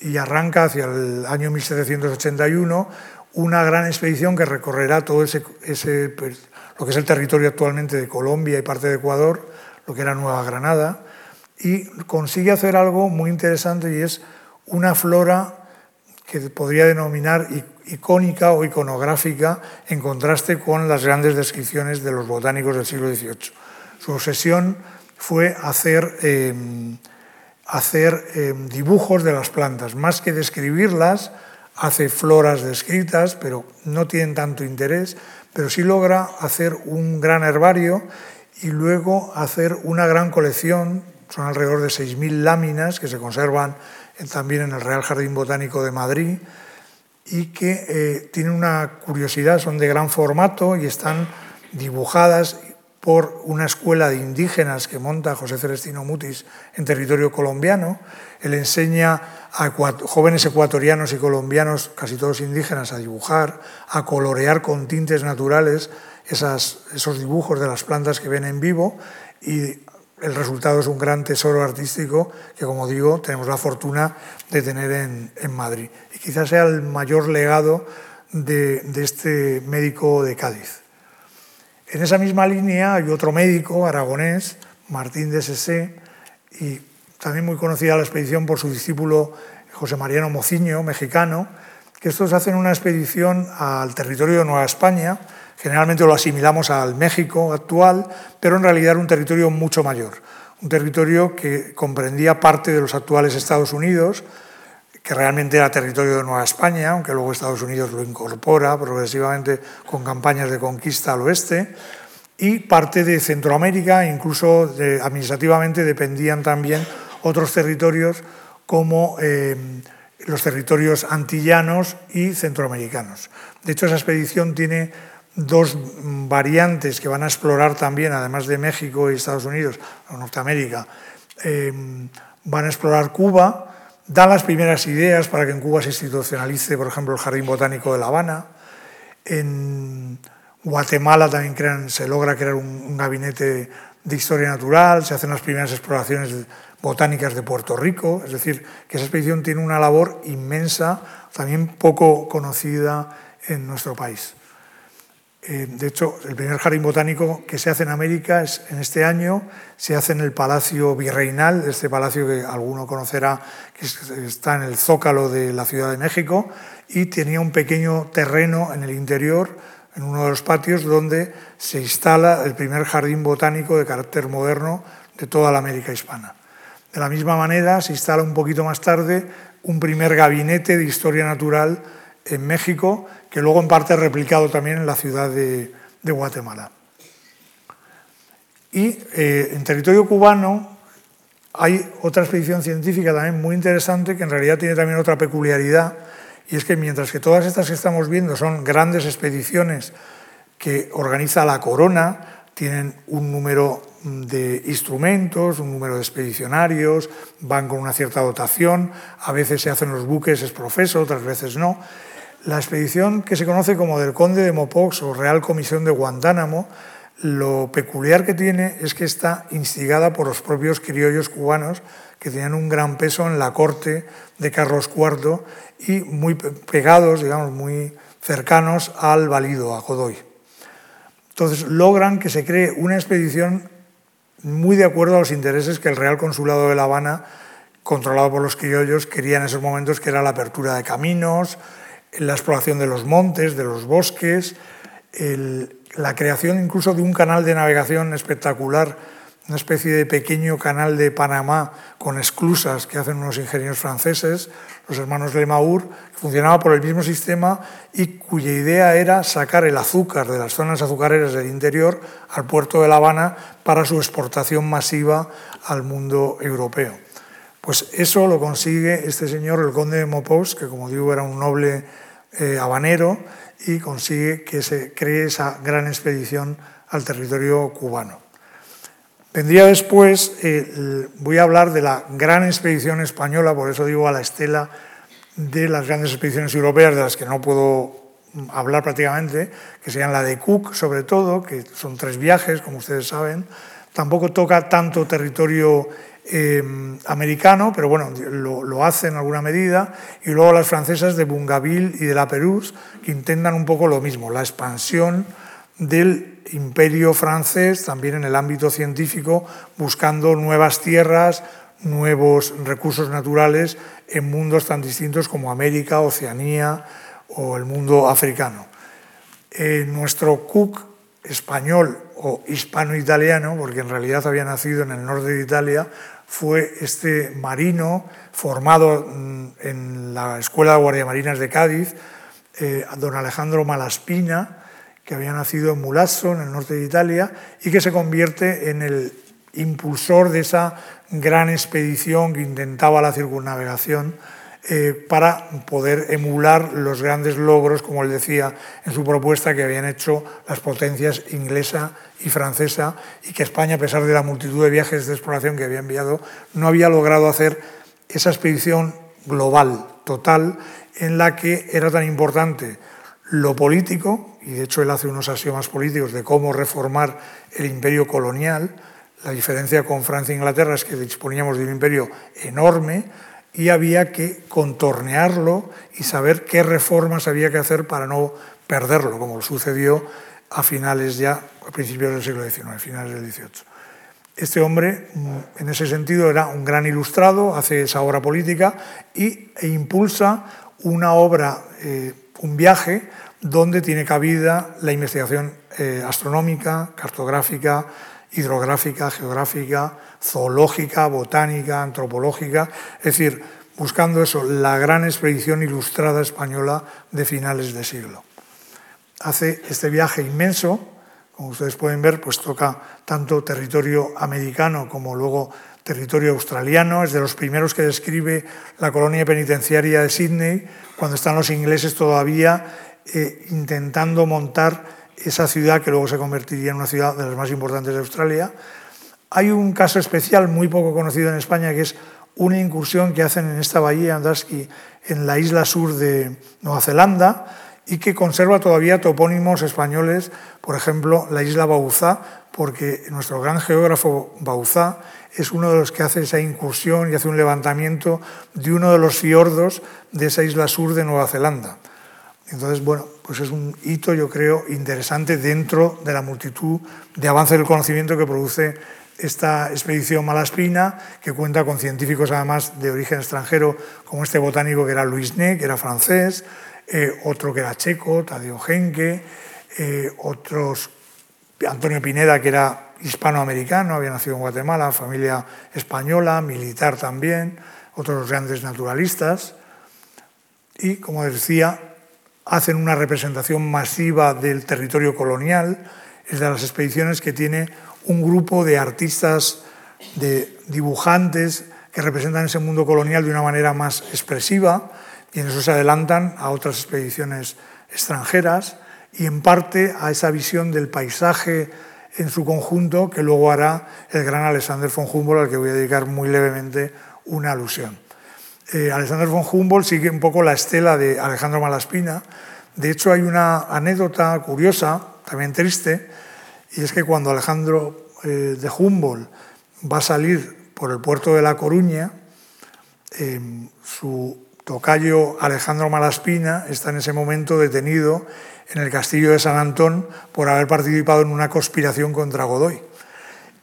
B: y arranca hacia el año 1781 una gran expedición que recorrerá todo ese, pues, lo que es el territorio actualmente de Colombia y parte de Ecuador, lo que era Nueva Granada, y consigue hacer algo muy interesante y es una flora que podría denominar icónica o iconográfica en contraste con las grandes descripciones de los botánicos del siglo XVIII. Su obsesión fue hacer, em, hacer em, dibujos de las plantas, más que describirlas, hace floras descritas, pero no tienen tanto interés, pero sí logra hacer un gran herbario y luego hacer una gran colección, son alrededor de 6.000 láminas que se conservan también en el Real Jardín Botánico de Madrid y que eh, tienen una curiosidad, son de gran formato y están dibujadas por una escuela de indígenas que monta José Celestino Mutis en territorio colombiano. Él enseña a jóvenes ecuatorianos y colombianos, casi todos indígenas, a dibujar, a colorear con tintes naturales esos dibujos de las plantas que ven en vivo y el resultado es un gran tesoro artístico que, como digo, tenemos la fortuna de tener en, Madrid. Y quizás sea el mayor legado de, este médico de Cádiz. En esa misma línea hay otro médico aragonés, Martín de Sessé, y también muy conocida la expedición por su discípulo José Mariano Mociño, mexicano, que estos hacen una expedición al territorio de Nueva España, Generalmente lo asimilamos al México actual, pero en realidad era un territorio mucho mayor, un territorio que comprendía parte de los actuales Estados Unidos, que realmente era territorio de Nueva España, aunque luego Estados Unidos lo incorpora progresivamente con campañas de conquista al oeste, y parte de Centroamérica, incluso administrativamente dependían también otros territorios como eh, los territorios antillanos y centroamericanos. De hecho, esa expedición tiene dos variantes que van a explorar también, además de México y Estados Unidos, o Norteamérica, eh, van a explorar Cuba, dan las primeras ideas para que en Cuba se institucionalice, por ejemplo, el Jardín Botánico de La Habana. En Guatemala también crean, se logra crear un, un gabinete de historia natural, se hacen las primeras exploraciones botánicas de Puerto Rico, es decir, que esa expedición tiene una labor inmensa, también poco conocida en nuestro país. Eh, de hecho, el primer jardín botánico que se hace en América es en este año, se hace en el Palacio Virreinal, este palacio que alguno conocerá, que está en el zócalo de la Ciudad de México, y tenía un pequeño terreno en el interior, en uno de los patios, donde se instala el primer jardín botánico de carácter moderno de toda la América hispana. De la misma manera, se instala un poquito más tarde un primer gabinete de historia natural en México, que luego en parte replicado también en la ciudad de, Guatemala. Y eh, en territorio cubano hay otra expedición científica también muy interesante que en realidad tiene también otra peculiaridad y es que mientras que todas estas que estamos viendo son grandes expediciones que organiza la corona, tienen un número de instrumentos, un número de expedicionarios, van con una cierta dotación, a veces se hacen los buques es profeso, otras veces no. La expedición que se conoce como del Conde de Mopox o Real Comisión de Guantánamo, lo peculiar que tiene es que está instigada por los propios criollos cubanos que tenían un gran peso en la corte de Carlos IV y muy pegados, digamos, muy cercanos al valido, a Godoy. Entonces logran que se cree una expedición muy de acuerdo a los intereses que el Real Consulado de La Habana, controlado por los criollos, quería en esos momentos, que era la apertura de caminos, la exploración de los montes, de los bosques, la creación incluso de un canal de navegación espectacular, una especie de pequeño canal de Panamá con esclusas que hacen unos ingenieros franceses, los hermanos Lemaur, que funcionaba por el mismo sistema y cuya idea era sacar el azúcar de las zonas azucareras del interior al puerto de La Habana para su exportación masiva al mundo europeo. Pues eso lo consigue este señor, el conde de Mopos, que como digo era un noble eh, habanero, y consigue que se cree esa gran expedición al territorio cubano. Vendría después, eh, voy a hablar de la gran expedición española, por eso digo a la estela de las grandes expediciones europeas, de las que no puedo hablar prácticamente, que serían la de Cook sobre todo, que son tres viajes, como ustedes saben. Tampoco toca tanto territorio eh, americano, pero bueno, lo, lo, hace en alguna medida. Y luego las francesas de Bungaville y de la Perús, que intentan un poco lo mismo, la expansión del imperio francés, también en el ámbito científico, buscando nuevas tierras, nuevos recursos naturales en mundos tan distintos como América, Oceanía o el mundo africano. nuestro Cook español o hispano-italiano, porque en realidad había nacido en el norte de Italia, fue este marino formado mm, en la Escuela de Guardiamarinas de Cádiz, eh, don Alejandro Malaspina, que había nacido en Mulazzo, en el norte de Italia, y que se convierte en el impulsor de esa gran expedición que intentaba la circunnavegación eh, para poder emular los grandes logros, como él decía en su propuesta, que habían hecho las potencias inglesa y francesa y que España, a pesar de la multitud de viajes de exploración que había enviado, no había logrado hacer esa expedición global, total, en la que era tan importante lo político, y de hecho él hace unos axiomas políticos de cómo reformar el imperio colonial, la diferencia con Francia e Inglaterra es que disponíamos de un imperio enorme y había que contornearlo y saber qué reformas había que hacer para no perderlo, como sucedió a finales ya, a principios del siglo XIX, finales del XVIII. Este hombre, mm, en ese sentido, era un gran ilustrado, hace esa obra política y, e impulsa una obra, eh, un viaje, donde tiene cabida la investigación eh, astronómica, cartográfica, hidrográfica, geográfica, zoológica, botánica, antropológica, es decir, buscando eso, la gran expedición ilustrada española de finales de siglo. Hace este viaje inmenso, como ustedes pueden ver, pues toca tanto territorio americano como luego territorio australiano, es de los primeros que describe la colonia penitenciaria de Sydney, cuando están los ingleses todavía eh, intentando montar esa ciudad que luego se convertiría en una ciudad de las más importantes de Australia. Hay un caso especial muy poco conocido en España que es una incursión que hacen en esta bahía Andaski en la isla sur de Nueva Zelanda y que conserva todavía topónimos españoles, por ejemplo, la isla Bauzá, porque nuestro gran geógrafo Bauzá es uno de los que hace esa incursión y hace un levantamiento de uno de los fiordos de esa isla sur de Nueva Zelanda. Entonces, bueno, pues es un hito, yo creo, interesante dentro de la multitud de avances del conocimiento que produce esta expedición Malaspina, que cuenta con científicos además de origen extranjero, como este botánico que era Luis Ney, que era francés, eh, otro que era checo, Tadeo Genke, eh, otros, Antonio Pineda, que era hispanoamericano, había nacido en Guatemala, familia española, militar también, otros grandes naturalistas. Y, como decía, hacen una representación masiva del territorio colonial, es de las expediciones que tiene un grupo de artistas, de dibujantes que representan ese mundo colonial de una manera más expresiva y en eso se adelantan a otras expediciones extranjeras y en parte a esa visión del paisaje en su conjunto que luego hará el gran Alexander von Humboldt al que voy a dedicar muy levemente una alusión. Eh, Alexander von Humboldt sigue un poco la estela de Alejandro Malaspina. De hecho, hay una anécdota curiosa, también triste, y es que cuando Alejandro eh, de Humboldt va a salir por el puerto de La Coruña, em, su tocayo Alejandro Malaspina está en ese momento detenido en el castillo de San Antón por haber participado en una conspiración contra Godoy.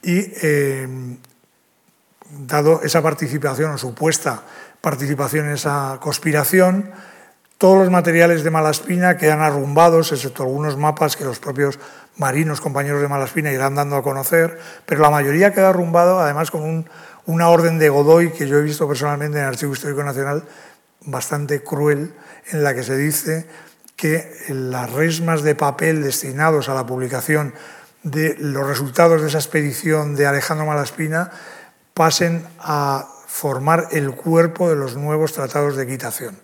B: Y em, dado esa participación o supuesta participación en esa conspiración. Todos los materiales de Malaspina quedan arrumbados, excepto algunos mapas que los propios marinos, compañeros de Malaspina, irán dando a conocer, pero la mayoría queda arrumbado, además con una orden de Godoy que yo he visto personalmente en el Archivo Histórico Nacional, bastante cruel, en la que se dice que las resmas de papel destinados a la publicación de los resultados de esa expedición de Alejandro Malaspina pasen a formar el cuerpo de los nuevos tratados de equitación.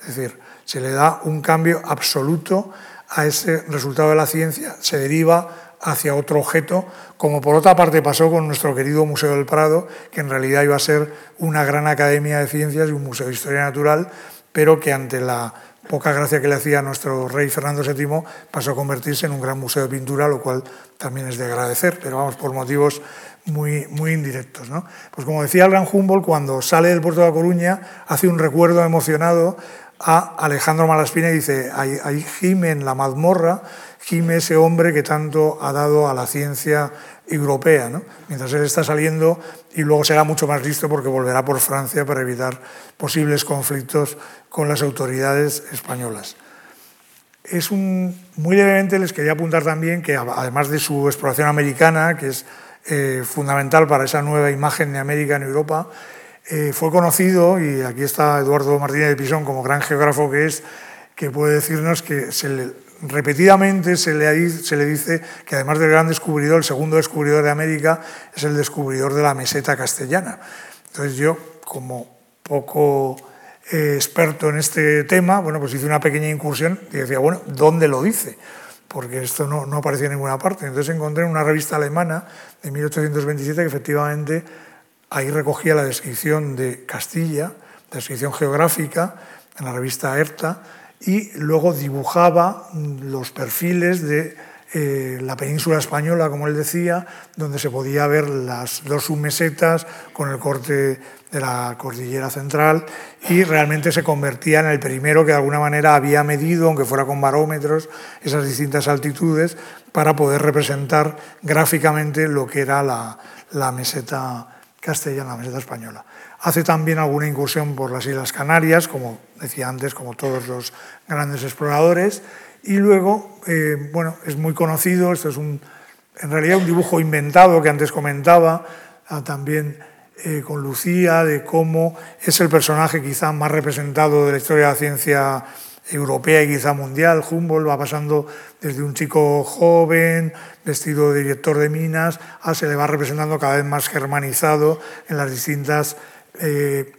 B: Es decir, se le da un cambio absoluto a ese resultado de la ciencia, se deriva hacia otro objeto, como por otra parte pasó con nuestro querido Museo del Prado, que en realidad iba a ser una gran academia de ciencias y un museo de historia natural, pero que ante la poca gracia que le hacía a nuestro rey Fernando VII pasó a convertirse en un gran museo de pintura, lo cual también es de agradecer, pero vamos, por motivos muy, muy indirectos. ¿no? Pues como decía el gran Humboldt, cuando sale del puerto de La Coruña, hace un recuerdo emocionado a Alejandro Malaspina y dice, ahí gime en la mazmorra, gime ese hombre que tanto ha dado a la ciencia europea, mientras él está saliendo y luego será mucho más listo porque volverá por Francia para evitar posibles conflictos con las autoridades españolas. Es un, muy levemente les quería apuntar también que además de su exploración americana, que es eh, fundamental para esa nueva imagen de América en Europa, eh, fue conocido, y aquí está Eduardo Martínez de Pisón como gran geógrafo que es, que puede decirnos que repetidamente se le, se le, dice que además del gran descubridor, el segundo descubridor de América es el descubridor de la meseta castellana. Entonces yo, como poco eh, experto en este tema, bueno, pues hice una pequeña incursión y decía, bueno, ¿dónde lo dice? Porque esto no, no aparecía en ninguna parte. Entonces encontré en una revista alemana de 1827 que efectivamente ahí recogía la descripción de Castilla, la descripción geográfica, en la revista ERTA, y luego dibujaba los perfiles de eh, la península española, como él decía, donde se podía ver las dos submesetas con el corte de la cordillera central y realmente se convertía en el primero que de alguna manera había medido, aunque fuera con barómetros, esas distintas altitudes para poder representar gráficamente lo que era la, la meseta castellana, la meseta española. Hace también alguna incursión por las Islas Canarias, como decía antes, como todos los grandes exploradores. Y luego, eh, bueno, es muy conocido, esto es un, en realidad un dibujo inventado que antes comentaba, ah, también eh, con Lucía, de cómo es el personaje quizá más representado de la historia de la ciencia europea y quizá mundial. Humboldt va pasando desde un chico joven, vestido de director de minas, a se le va representando cada vez más germanizado en las distintas eh,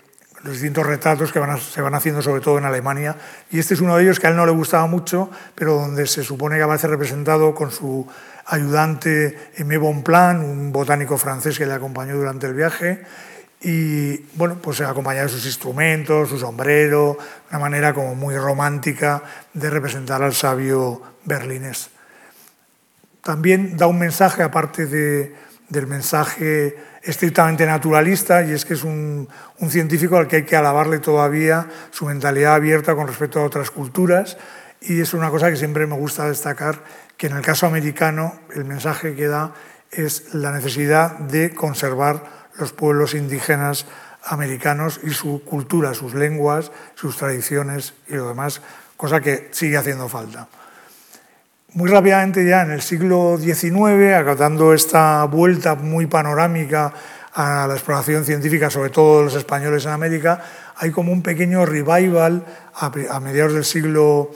B: los distintos retratos que se van haciendo sobre todo en Alemania. Y este es uno de ellos que a él no le gustaba mucho, pero donde se supone que aparece representado con su ayudante Aimé Bonplan, un botánico francés que le acompañó durante el viaje. Y bueno, pues acompañado de sus instrumentos, su sombrero, una manera como muy romántica de representar al sabio berlinés. También da un mensaje, aparte del mensaje estrictamente naturalista y es que es un, científico al que hay que alabarle todavía su mentalidad abierta con respecto a otras culturas y es una cosa que siempre me gusta destacar, que en el caso americano el mensaje que da es la necesidad de conservar los pueblos indígenas americanos y su cultura, sus lenguas, sus tradiciones y lo demás, cosa que sigue haciendo falta. Muy rápidamente ya en el siglo XIX, acatando esta vuelta muy panorámica a la exploración científica, sobre todo de los españoles en América, hay como un pequeño revival a mediados del siglo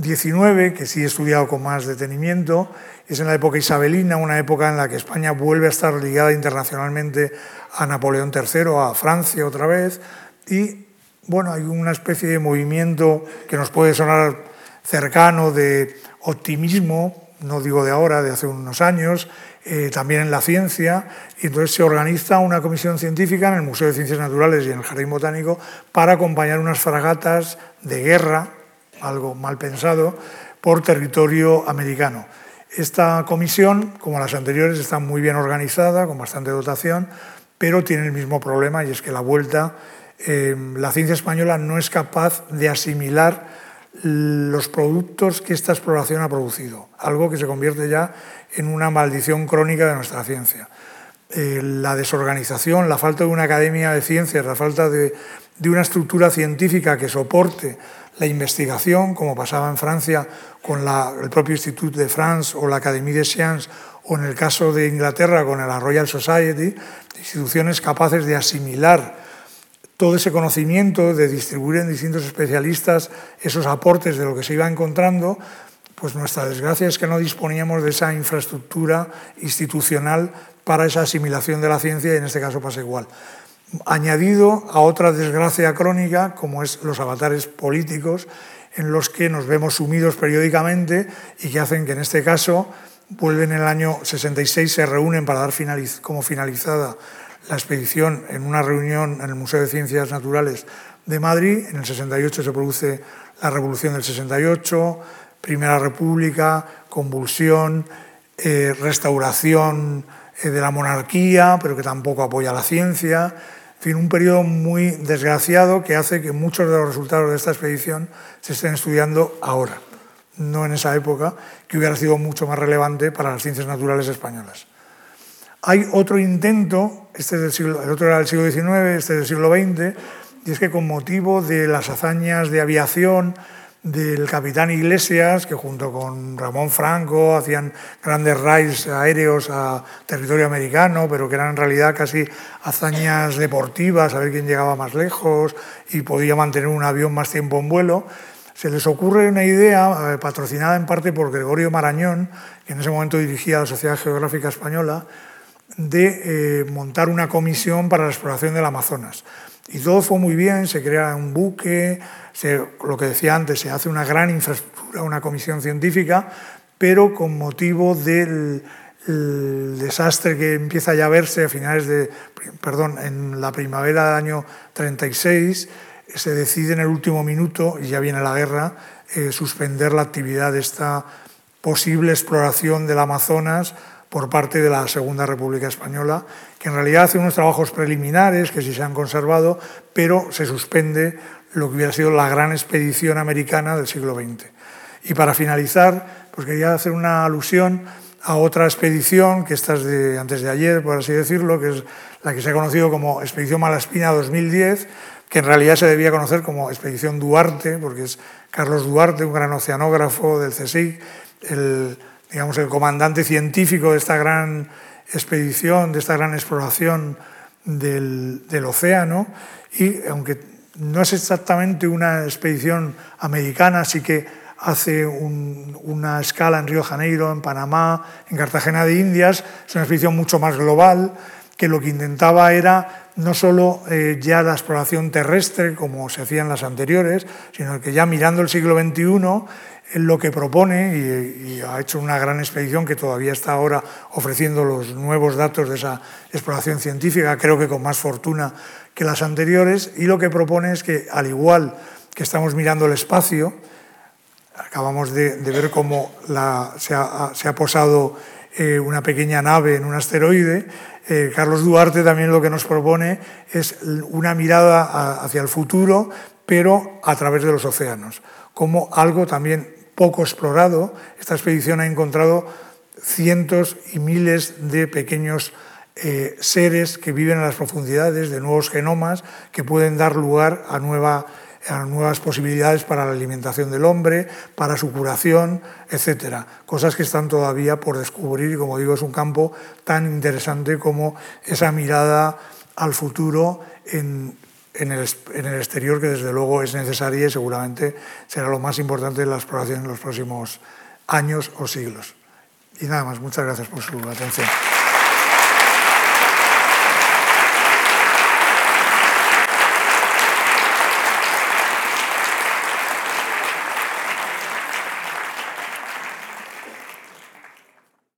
B: XIX, que sí he estudiado con más detenimiento, es en la época isabelina, una época en la que España vuelve a estar ligada internacionalmente a Napoleón III, a Francia otra vez, y bueno, hay una especie de movimiento que nos puede sonar cercano de optimismo, no digo de ahora, de hace unos años, eh, también en la ciencia, y entonces se organiza una comisión científica en el Museo de Ciencias Naturales y en el Jardín Botánico para acompañar unas fragatas de guerra, algo mal pensado, por territorio americano. Esta comisión, como las anteriores, está muy bien organizada, con bastante dotación, pero tiene el mismo problema y es que la vuelta, eh, la ciencia española no es capaz de asimilar los productos que esta exploración ha producido, algo que se convierte ya en una maldición crónica de nuestra ciencia. Eh, la desorganización, la falta de una academia de ciencias, la falta de, una estructura científica que soporte la investigación, como pasaba en Francia con el propio Institut de France o la Académie des Sciences, o en el caso de Inglaterra con la Royal Society, instituciones capaces de asimilar todo ese conocimiento, de distribuir en distintos especialistas esos aportes de lo que se iba encontrando, pues nuestra desgracia es que no disponíamos de esa infraestructura institucional para esa asimilación de la ciencia y en este caso pasa igual. Añadido a otra desgracia crónica, como es los avatares políticos, en los que nos vemos sumidos periódicamente y que hacen que en este caso vuelven en el año 66, se reúnen para dar como finalizada la expedición en una reunión en el Museo de Ciencias Naturales de Madrid. En el 68 se produce la Revolución del 68, Primera República, convulsión, eh, restauración eh, de la monarquía, pero que tampoco apoya la ciencia. Fin, un periodo muy desgraciado que hace que muchos de los resultados de esta expedición se estén estudiando ahora, no en esa época, que hubiera sido mucho más relevante para las ciencias naturales españolas. Hay otro intento, este del siglo, el otro era del siglo XIX, este del siglo XX, y es que con motivo de las hazañas de aviación, del capitán Iglesias, que junto con Ramón Franco hacían grandes raids aéreos a territorio americano, pero que eran en realidad casi hazañas deportivas, a ver quién llegaba más lejos y podía mantener un avión más tiempo en vuelo. Se les ocurre una idea, eh, patrocinada en parte por Gregorio Marañón, que en ese momento dirigía la Sociedad Geográfica Española, de eh, montar una comisión para la exploración del Amazonas. Y todo fue muy bien, se crea un buque, lo que decía antes, se hace una gran infraestructura, una comisión científica, pero con motivo del desastre que empieza ya a verse a finales de, perdón, en la primavera del año 36, se decide en el último minuto, y ya viene la guerra, eh, suspender la actividad de esta posible exploración del Amazonas por parte de la Segunda República Española, en realidad hace unos trabajos preliminares que sí se han conservado, pero se suspende lo que hubiera sido la gran expedición americana del siglo XX. Y para finalizar, pues quería hacer una alusión a otra expedición, que esta es de antes de ayer, por así decirlo, que es la que se ha conocido como Expedición Malaspina 2010, que en realidad se debía conocer como Expedición Duarte, porque es Carlos Duarte, un gran oceanógrafo del CSIC, el, digamos, el comandante científico de esta gran expedición, de esta gran exploración del, océano, y aunque no es exactamente una expedición americana, sí que hace una escala en Río Janeiro, en Panamá, en Cartagena de Indias, es una expedición mucho más global, que lo que intentaba era no solo eh, ya la exploración terrestre, como se hacía en las anteriores, sino que ya mirando el siglo XXI, lo que propone, y, y, ha hecho una gran expedición que todavía está ahora ofreciendo los nuevos datos de esa exploración científica, creo que con más fortuna que las anteriores y lo que propone es que, al igual que estamos mirando el espacio, acabamos de, ver cómo se, ha, posado eh, una pequeña nave en un asteroide, eh, Carlos Duarte también lo que nos propone es una mirada hacia el futuro, pero a través de los océanos, como algo también poco explorado. Esta expedición ha encontrado cientos y miles de pequeños eh, seres que viven en las profundidades, de nuevos genomas que pueden dar lugar a, nuevas posibilidades para la alimentación del hombre, para su curación, etc. Cosas que están todavía por descubrir y, como digo, es un campo tan interesante como esa mirada al futuro en, el, en, el, exterior, que desde luego es necesaria y seguramente será lo más importante de la exploración en los próximos años o siglos. Y nada más, muchas gracias por su atención.